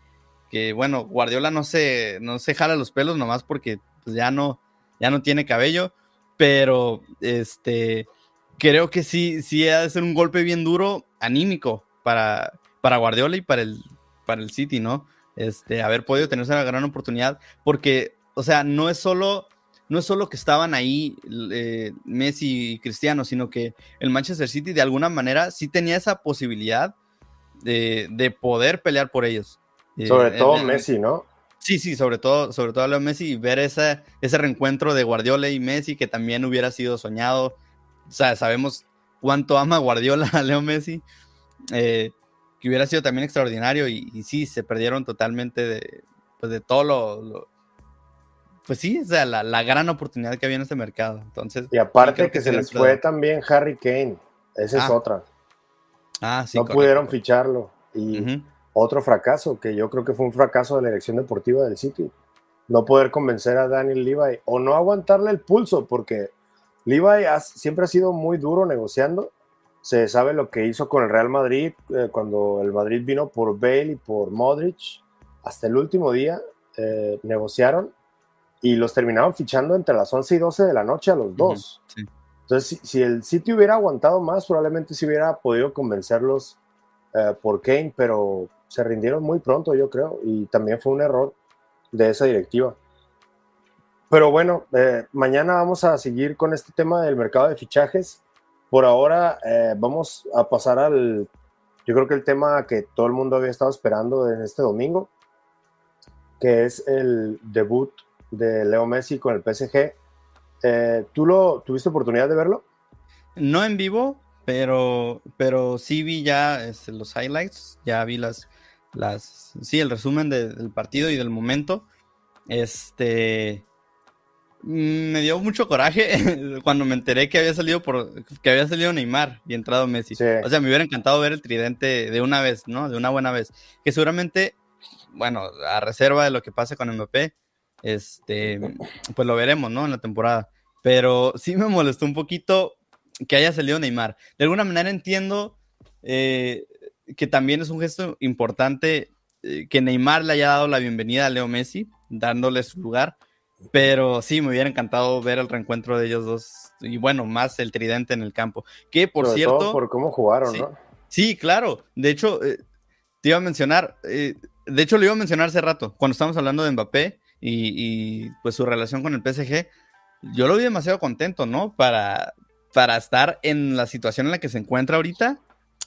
que, bueno, Guardiola no se, no se jala los pelos nomás porque pues, ya, no, ya no tiene cabello. Pero este creo que sí, sí ha de ser un golpe bien duro, anímico, para, para Guardiola y para el, para el City, ¿no? Este, haber podido tener esa gran oportunidad, porque o sea, no es solo, no es solo que estaban ahí eh, Messi y Cristiano, sino que el Manchester City de alguna manera sí tenía esa posibilidad de, poder pelear por ellos. Eh, sobre todo Messi, ¿no? Sí, sí, sobre todo, sobre todo Leo Messi y ver ese, ese reencuentro de Guardiola y Messi que también hubiera sido soñado. O sea, sabemos cuánto ama Guardiola a Leo Messi, eh, que hubiera sido también extraordinario y, sí, se perdieron totalmente de, pues de todo lo, pues sí, o sea, la, gran oportunidad que había en este mercado. Entonces, y aparte que, se les fue también Harry Kane, esa es ah. otra. Ah, sí. No pudieron ficharlo. Y otro fracaso, que yo creo que fue un fracaso de la elección deportiva del City. No poder convencer a Daniel Levi o no aguantarle el pulso, porque Levi siempre ha sido muy duro negociando. Se sabe lo que hizo con el Real Madrid eh, cuando el Madrid vino por Bale y por Modric. Hasta el último día eh, negociaron y los terminaron fichando entre las 11 y 12 de la noche a los dos. Entonces, si, el City hubiera aguantado más, probablemente se hubiera podido convencerlos eh, por Kane, pero se rindieron muy pronto, yo creo, y también fue un error de esa directiva. Pero bueno, eh, mañana vamos a seguir con este tema del mercado de fichajes. Por ahora eh, vamos a pasar al, yo creo que el tema que todo el mundo había estado esperando en este domingo, que es el debut de Leo Messi con el PSG. Eh, ¿Tú lo tuviste oportunidad de verlo? No en vivo, pero, pero sí vi ya este, los highlights, ya vi las, las, sí, el resumen del partido y del momento. Este, me dio mucho coraje cuando me enteré que había salido por, que había salido Neymar y entrado Messi. O sea, me hubiera encantado ver el tridente de una vez, ¿no? De una buena vez. Que seguramente, bueno, a reserva de lo que pase con MP, este, pues lo veremos, ¿no? En la temporada. Pero sí me molestó un poquito que haya salido Neymar. De alguna manera entiendo eh, que también es un gesto importante eh, que Neymar le haya dado la bienvenida a Leo Messi, dándole su lugar. Pero sí, me hubiera encantado ver el reencuentro de ellos dos. Y bueno, más el tridente en el campo. Que por cierto. por cómo jugaron, ¿no? Sí, claro. De hecho, eh, te iba a mencionar, de hecho lo iba a mencionar hace rato, cuando estábamos hablando de Mbappé y, pues su relación con el PSG, yo lo vi demasiado contento, ¿no? Para, para estar en la situación en la que se encuentra ahorita,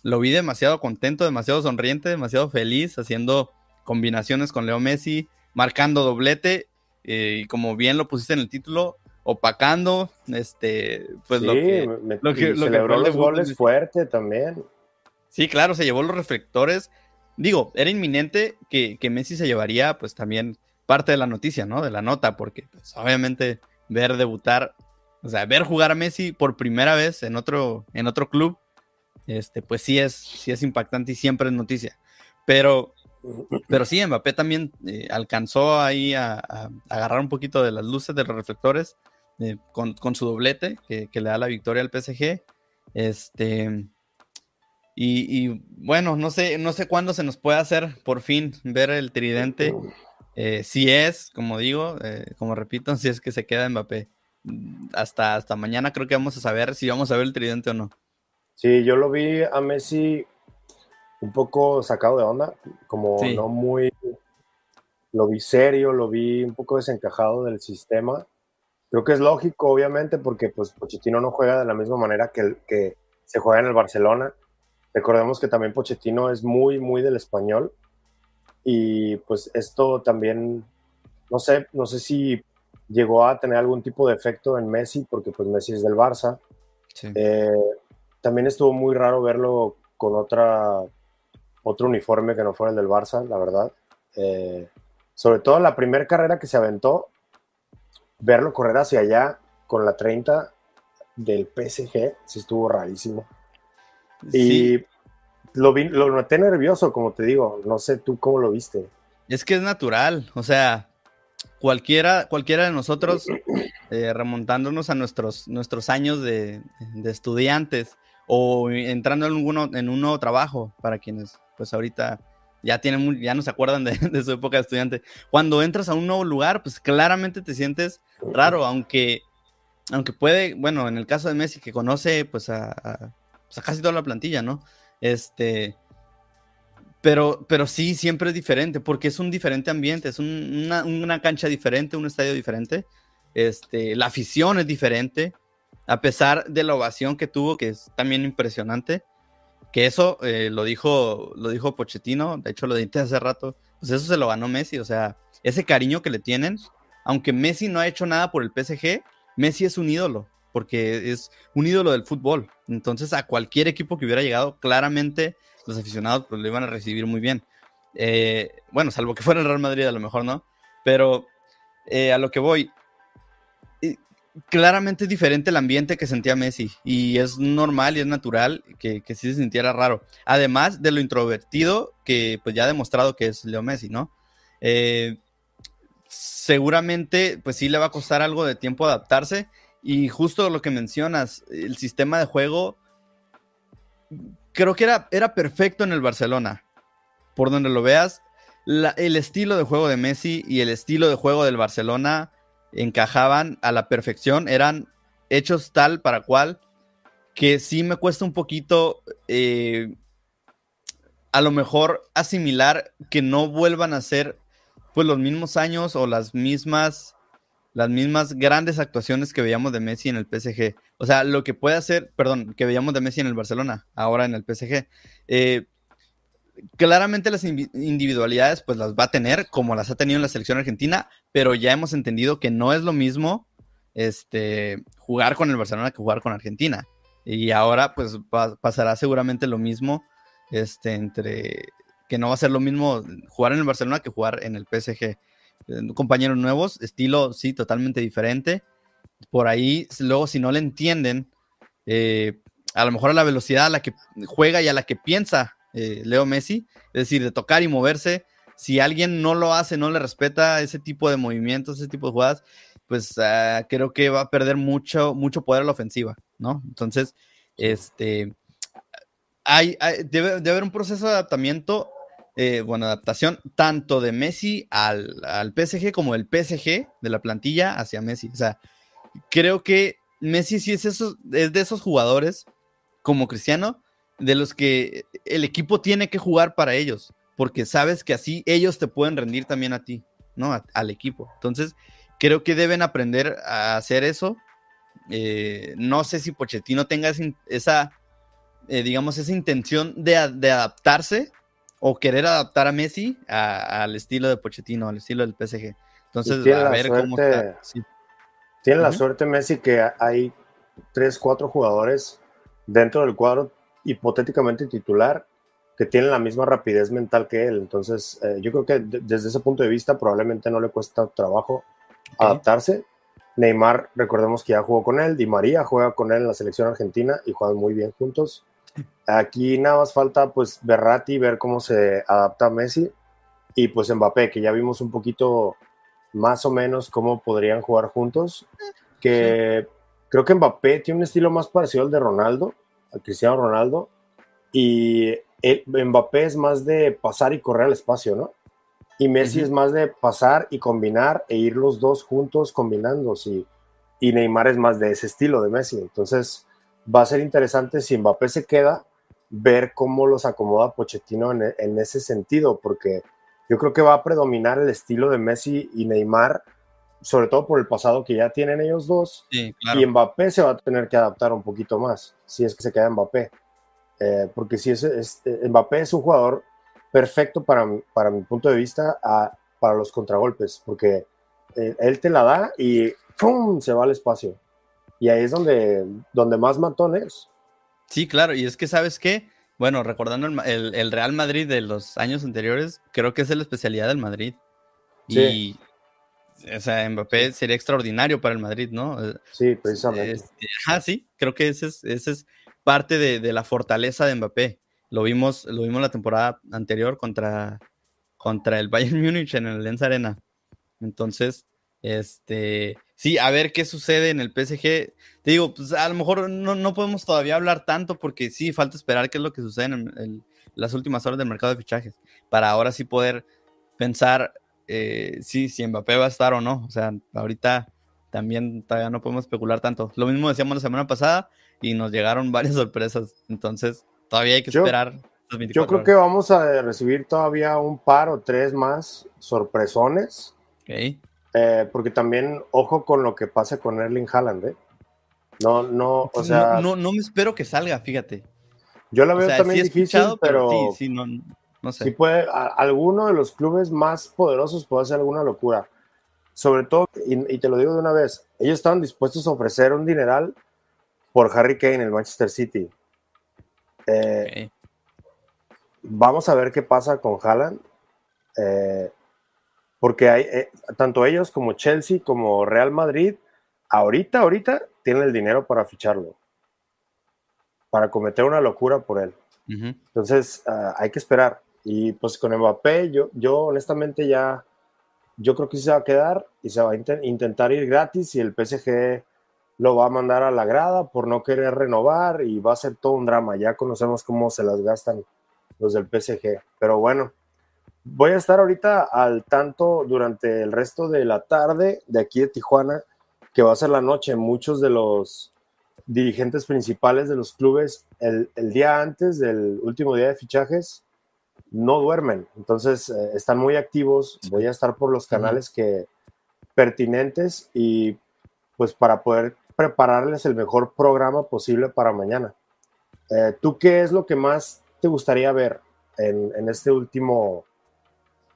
lo vi demasiado contento, demasiado sonriente, demasiado feliz, haciendo combinaciones con Leo Messi, marcando doblete, eh, y como bien lo pusiste en el título, opacando, este, pues lo que, lo que, celebró los goles fuerte también. Sí, claro, se llevó los reflectores. Digo, era inminente que, Messi se llevaría, pues también parte de la noticia, ¿no? De la nota, porque pues, obviamente ver debutar, o sea, ver jugar a Messi por primera vez en otro, en otro club, este, pues sí es, sí es impactante y siempre es noticia. Pero, pero sí, Mbappé también eh, alcanzó ahí a, agarrar un poquito de las luces de los reflectores eh, con, su doblete que, le da la victoria al PSG. Este, y, bueno, no sé, no sé cuándo se nos puede hacer por fin ver el tridente. Eh, si es, como digo, como repito, si es que se queda Mbappé. Hasta, hasta mañana creo que vamos a saber si vamos a ver el tridente o no. Sí, yo lo vi a Messi un poco sacado de onda, como no muy, lo vi serio, lo vi un poco desencajado del sistema. Creo que es lógico, obviamente, porque pues Pochettino no juega de la misma manera que, que se juega en el Barcelona. Recordemos que también Pochettino es muy, muy del español. Y pues esto también, no sé, no sé si llegó a tener algún tipo de efecto en Messi, porque pues Messi es del Barça. Sí. Eh, también estuvo muy raro verlo con otra, otro uniforme que no fuera el del Barça, la verdad. Eh, sobre todo en la primera carrera que se aventó, verlo correr hacia allá con la 30 del PSG, sí estuvo rarísimo. Y lo, vi, lo noté nervioso, como te digo, no sé tú cómo lo viste. Es que es natural, o sea, cualquiera, cualquiera de nosotros, eh, remontándonos a nuestros, nuestros años de, de estudiantes, o entrando en, en un nuevo trabajo para quienes pues ahorita ya tienen ya no se acuerdan de, su época de estudiante. Cuando entras a un nuevo lugar, pues claramente te sientes raro, aunque aunque puede, bueno, en el caso de Messi que conoce pues a, pues, casi toda la plantilla, ¿no? Este pero, pero sí, siempre es diferente, porque es un diferente ambiente, es una, una, cancha diferente, un estadio diferente. Este, la afición es diferente, a pesar de la ovación que tuvo, que es también impresionante, que eso eh, lo, dijo, lo dijo Pochettino, de hecho lo dije hace rato, pues eso se lo ganó Messi, o sea, ese cariño que le tienen, aunque Messi no ha hecho nada por el PSG, Messi es un ídolo, porque es un ídolo del fútbol, entonces a cualquier equipo que hubiera llegado, claramente los aficionados pues, lo iban a recibir muy bien. Eh, bueno, salvo que fuera el Real Madrid a lo mejor, ¿no? Pero eh, a lo que voy, claramente es diferente el ambiente que sentía Messi y es normal y es natural que, que sí se sintiera raro. Además de lo introvertido que pues ya ha demostrado que es Leo Messi, ¿no? Eh, seguramente pues sí le va a costar algo de tiempo adaptarse y justo lo que mencionas, el sistema de juego creo que era, era perfecto en el Barcelona. Por donde lo veas, el estilo de juego de Messi y el estilo de juego del Barcelona encajaban a la perfección, eran hechos tal para cual que sí me cuesta un poquito eh, a lo mejor asimilar que no vuelvan a ser pues los mismos años o las mismas las mismas grandes actuaciones que veíamos de Messi en el PSG. O sea, lo que puede hacer, perdón, que veíamos de Messi en el Barcelona, ahora en el PSG. Eh, claramente las individualidades pues las va a tener como las ha tenido en la selección argentina, pero ya hemos entendido que no es lo mismo este, jugar con el Barcelona que jugar con Argentina. Y ahora pues pasará seguramente lo mismo este, entre que no va a ser lo mismo jugar en el Barcelona que jugar en el PSG. Eh, compañeros nuevos, estilo sí, totalmente diferente. Por ahí, luego si no le entienden, eh, a lo mejor a la velocidad a la que juega y a la que piensa eh, Leo Messi, es decir, de tocar y moverse. Si alguien no lo hace, no le respeta ese tipo de movimientos, ese tipo de jugadas, pues ah, creo que va a perder mucho, mucho poder a la ofensiva, ¿no? Entonces, este, hay, debe, haber un proceso de adaptamiento, eh, bueno, adaptación tanto de Messi al, al PSG como del PSG, de la plantilla, hacia Messi. O sea, creo que Messi sí es, es de esos jugadores como Cristiano, de los que el equipo tiene que jugar para ellos, porque sabes que así ellos te pueden rendir también a ti, ¿no? al equipo. Entonces, creo que deben aprender a hacer eso. Eh, no sé si Pochettino tenga esa, eh, digamos, esa intención de, adaptarse o querer adaptar a Messi al estilo de Pochettino, al estilo del PSG. Entonces, a ver cómo está. Tiene la suerte Messi que hay tres, cuatro jugadores dentro del cuadro hipotéticamente titular que tienen la misma rapidez mental que él. Entonces, eh, yo creo que desde ese punto de vista probablemente no le cuesta trabajo adaptarse. Neymar, recordemos que ya jugó con él, Di María juega con él en la selección argentina y juegan muy bien juntos. Aquí nada más falta pues Berratti, ver cómo se adapta a Messi y pues Mbappé, que ya vimos un poquito más o menos cómo podrían jugar juntos, que creo que Mbappé tiene un estilo más parecido al de Ronaldo, al Cristiano Ronaldo, y Mbappé es más de pasar y correr al espacio, ¿no? Y Messi es más de pasar y combinar e ir los dos juntos combinando. Y, y Neymar es más de ese estilo de Messi. Entonces va a ser interesante si Mbappé se queda, ver cómo los acomoda Pochettino en, en ese sentido, porque yo creo que va a predominar el estilo de Messi y Neymar, sobre todo por el pasado que ya tienen ellos dos. Y Mbappé se va a tener que adaptar un poquito más, si es que se queda Mbappé. Eh, porque si es, eh, Mbappé es un jugador perfecto para, para mi punto de vista para los contragolpes, porque eh, él te la da y ¡pum! se va al espacio. Y ahí es donde, donde más matón es. Sí, claro, y es que sabes qué, bueno, recordando el, el, Real Madrid de los años anteriores, creo que es la especialidad del Madrid. Y, o sea, Mbappé sería extraordinario para el Madrid, ¿no? Sí, precisamente. ah, sí, creo que ese es, ese es parte de, la fortaleza de Mbappé. Lo vimos, lo vimos la temporada anterior contra, contra el Bayern Múnich en el Lens Arena. Entonces, este, sí, a ver qué sucede en el PSG. Te digo, pues a lo mejor no, podemos todavía hablar tanto porque sí, falta esperar qué es lo que sucede en, las últimas horas del mercado de fichajes para ahora sí poder pensar eh, si Mbappé va a estar o no. O sea, ahorita también todavía no podemos especular tanto. Lo mismo decíamos la semana pasada, y nos llegaron varias sorpresas. Entonces, todavía hay que esperar. Yo, creo que vamos a recibir todavía un par o tres más sorpresones. Okay. Eh, porque también, ojo con lo que pase con Erling Haaland, ¿eh? No, no, o sea. No, no, me espero que salga, fíjate. Yo la veo también difícil, pero, sí, sí, no, no sé. Si puede, alguno de los clubes más poderosos puede hacer alguna locura. Sobre todo, y, y, te lo digo de una vez, ellos estaban dispuestos a ofrecer un dineral por Harry Kane, el Manchester City. Eh, vamos a ver qué pasa con Haaland. Eh, porque hay, eh, tanto ellos como Chelsea como Real Madrid, ahorita, ahorita tienen el dinero para ficharlo. Para cometer una locura por él. Entonces, ah, hay que esperar. Y pues con Mbappé, yo, yo honestamente ya, yo creo que se va a quedar y se va a intentar ir gratis y el PSG lo va a mandar a la grada por no querer renovar y va a ser todo un drama. Ya conocemos cómo se las gastan los del PSG. Pero bueno, voy a estar ahorita al tanto durante el resto de la tarde de aquí de Tijuana, que va a ser la noche. Muchos de los dirigentes principales de los clubes el, día antes del último día de fichajes no duermen. Entonces eh, están muy activos. Voy a estar por los canales que pertinentes y pues para poder prepararles el mejor programa posible para mañana. Eh, ¿Tú qué es lo que más te gustaría ver en, este último,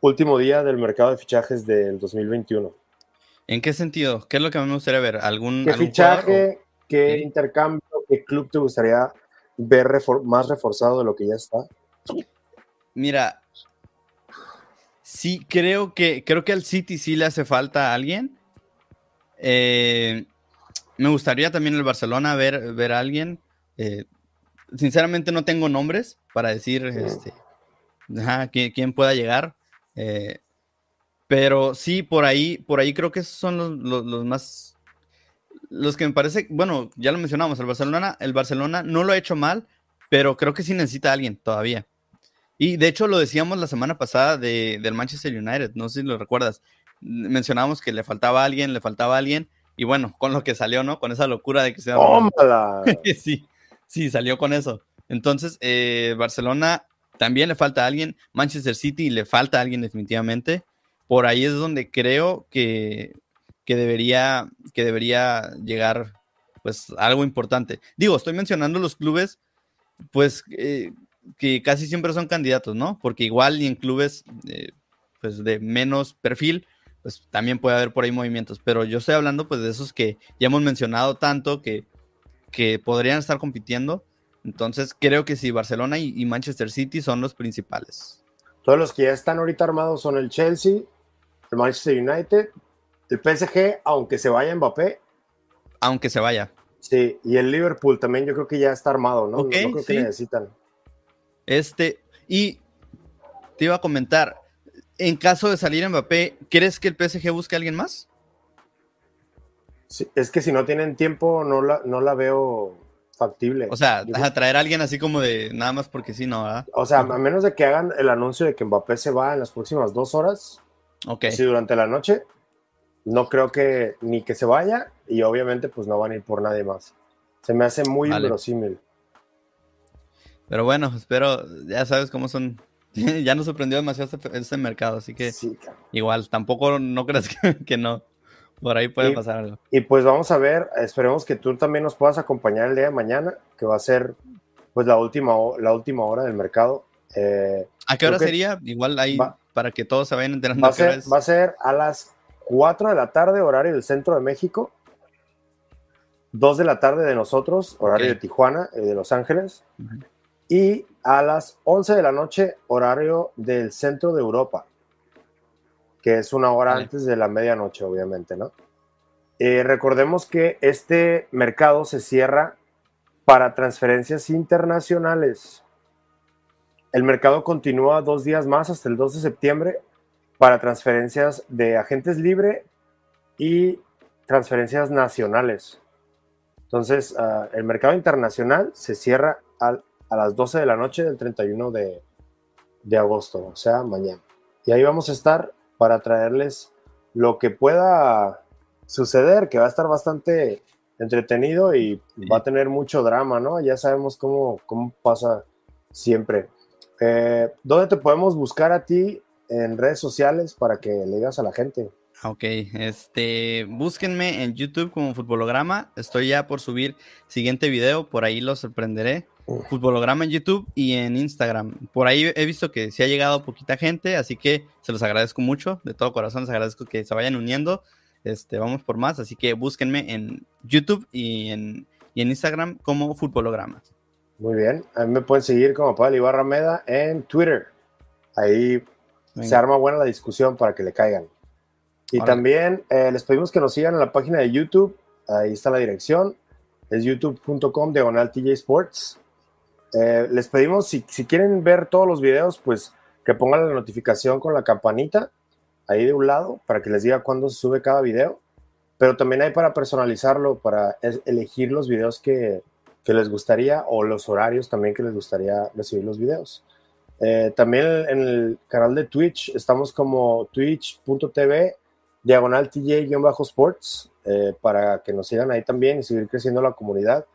último día del mercado de fichajes del 2021? ¿En qué sentido? ¿Qué es lo que me gustaría ver? ¿Algún, ¿Qué fichaje, qué intercambio, qué club te gustaría ver más reforzado de lo que ya está? Mira, sí, creo que, creo que al City sí le hace falta a alguien. Eh, me gustaría también el Barcelona ver, ver a alguien. Eh, sinceramente no tengo nombres para decir este, quién, pueda llegar. Eh, pero sí, por ahí, por ahí creo que esos son los, más. Los que me parece, bueno, ya lo mencionamos, el Barcelona, el Barcelona no lo ha hecho mal, pero creo que sí necesita a alguien todavía. Y de hecho lo decíamos la semana pasada de, del Manchester United, no sé si lo recuerdas. Mencionábamos que le faltaba alguien, le faltaba alguien, y bueno, con lo que salió, ¿no? Con esa locura de que se... ¡Tómala! sí, sí, salió con eso. Entonces, eh, Barcelona también le falta a alguien. Manchester City le falta a alguien definitivamente. Por ahí es donde creo que, debería, que debería llegar pues algo importante. Digo, estoy mencionando los clubes, pues eh, que casi siempre son candidatos, ¿no? Porque igual y en clubes eh, pues de menos perfil, pues también puede haber por ahí movimientos. Pero yo estoy hablando pues de esos que ya hemos mencionado tanto que, que podrían estar compitiendo. Entonces creo que sí, Barcelona y, Manchester City son los principales. Todos los que ya están ahorita armados son el Chelsea, el Manchester United, el PSG, aunque se vaya Mbappé. Aunque se vaya. Sí, y el Liverpool también yo creo que ya está armado, ¿no? no, creo que necesitan. Este, y te iba a comentar, en caso de salir Mbappé, ¿crees que el PSG busque a alguien más? Sí, es que si no tienen tiempo, no la, no la veo factible. O sea, a traer a alguien así como de nada más porque sí, no, ¿verdad? O sea, a menos de que hagan el anuncio de que Mbappé se va en las próximas dos horas. Ok. Si durante la noche, no creo que ni que se vaya y obviamente pues no van a ir por nadie más. Se me hace muy inverosímil. Pero bueno, espero, ya sabes cómo son. ya nos sorprendió demasiado este, este mercado, así que igual, tampoco no creas que, no. Por ahí puede pasar algo. Y pues vamos a ver, esperemos que tú también nos puedas acompañar el día de mañana, que va a ser pues la última, la última hora del mercado. Eh, ¿A qué hora sería? Igual ahí, para que todos se vayan enterando. Va a, ser, va a ser a las 4 de la tarde, horario del centro de México. 2 de la tarde de nosotros, horario de Tijuana y de Los Ángeles y a las 11 de la noche, horario del centro de Europa, que es una hora antes de la medianoche, obviamente, ¿no? Eh, recordemos que este mercado se cierra para transferencias internacionales. El mercado continúa dos días más hasta el 2 de septiembre para transferencias de agentes libre y transferencias nacionales. Entonces, ah, el mercado internacional se cierra al a las 12 de la noche del 31 de, agosto, o sea, mañana. Y ahí vamos a estar para traerles lo que pueda suceder, que va a estar bastante entretenido y va a tener mucho drama, ¿no? Ya sabemos cómo, cómo pasa siempre. Eh, ¿Dónde te podemos buscar a ti en redes sociales para que le digas a la gente? Ok, este, búsquenme en YouTube como Futbolograma. Estoy ya por subir siguiente video, por ahí los sorprenderé. Futbolograma en YouTube y en Instagram. Por ahí he visto que sí ha llegado poquita gente, así que se los agradezco mucho. De todo corazón les agradezco que se vayan uniendo. Este, vamos por más, así que búsquenme en YouTube y en, en Instagram como Futbolograma. Muy bien, a mí me pueden seguir como Pablo Ibarra Meda en Twitter. Ahí se arma buena la discusión para que le caigan. Y también eh, les pedimos que nos sigan en la página de YouTube. Ahí está la dirección. Es youtube.com diagonal TJ Sports. Eh, les pedimos, si, quieren ver todos los videos, pues que pongan la notificación con la campanita ahí de un lado para que les diga cuándo se sube cada video. Pero también hay para personalizarlo, para elegir los videos que, que, les gustaría o los horarios también que les gustaría recibir los videos. Eh, también en el canal de Twitch estamos como twitch.tv diagonal TJ-sports, eh, para que nos sigan ahí también y seguir creciendo la comunidad.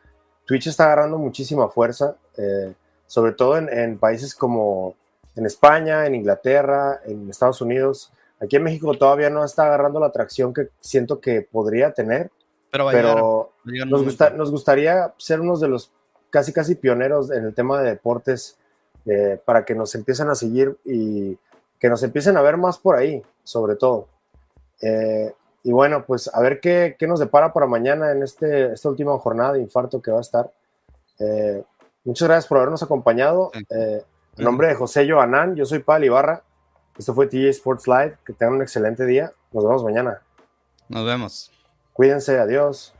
Twitch está agarrando muchísima fuerza, eh, sobre todo en, países como en España, en Inglaterra, en Estados Unidos. Aquí en México todavía no está agarrando la atracción que siento que podría tener, pero, nos, gustaría ser unos de los casi casi pioneros en el tema de deportes eh, para que nos empiecen a seguir y que nos empiecen a ver más por ahí, sobre todo. Eh, y bueno, pues a ver qué, nos depara para mañana en este, esta última jornada de infarto que va a estar. Eh, muchas gracias por habernos acompañado. Eh, en nombre de José Joanán, yo soy Pal Ibarra. Esto fue TJ Sports Live. Que tengan un excelente día. Nos vemos mañana. Nos vemos. Cuídense. Adiós.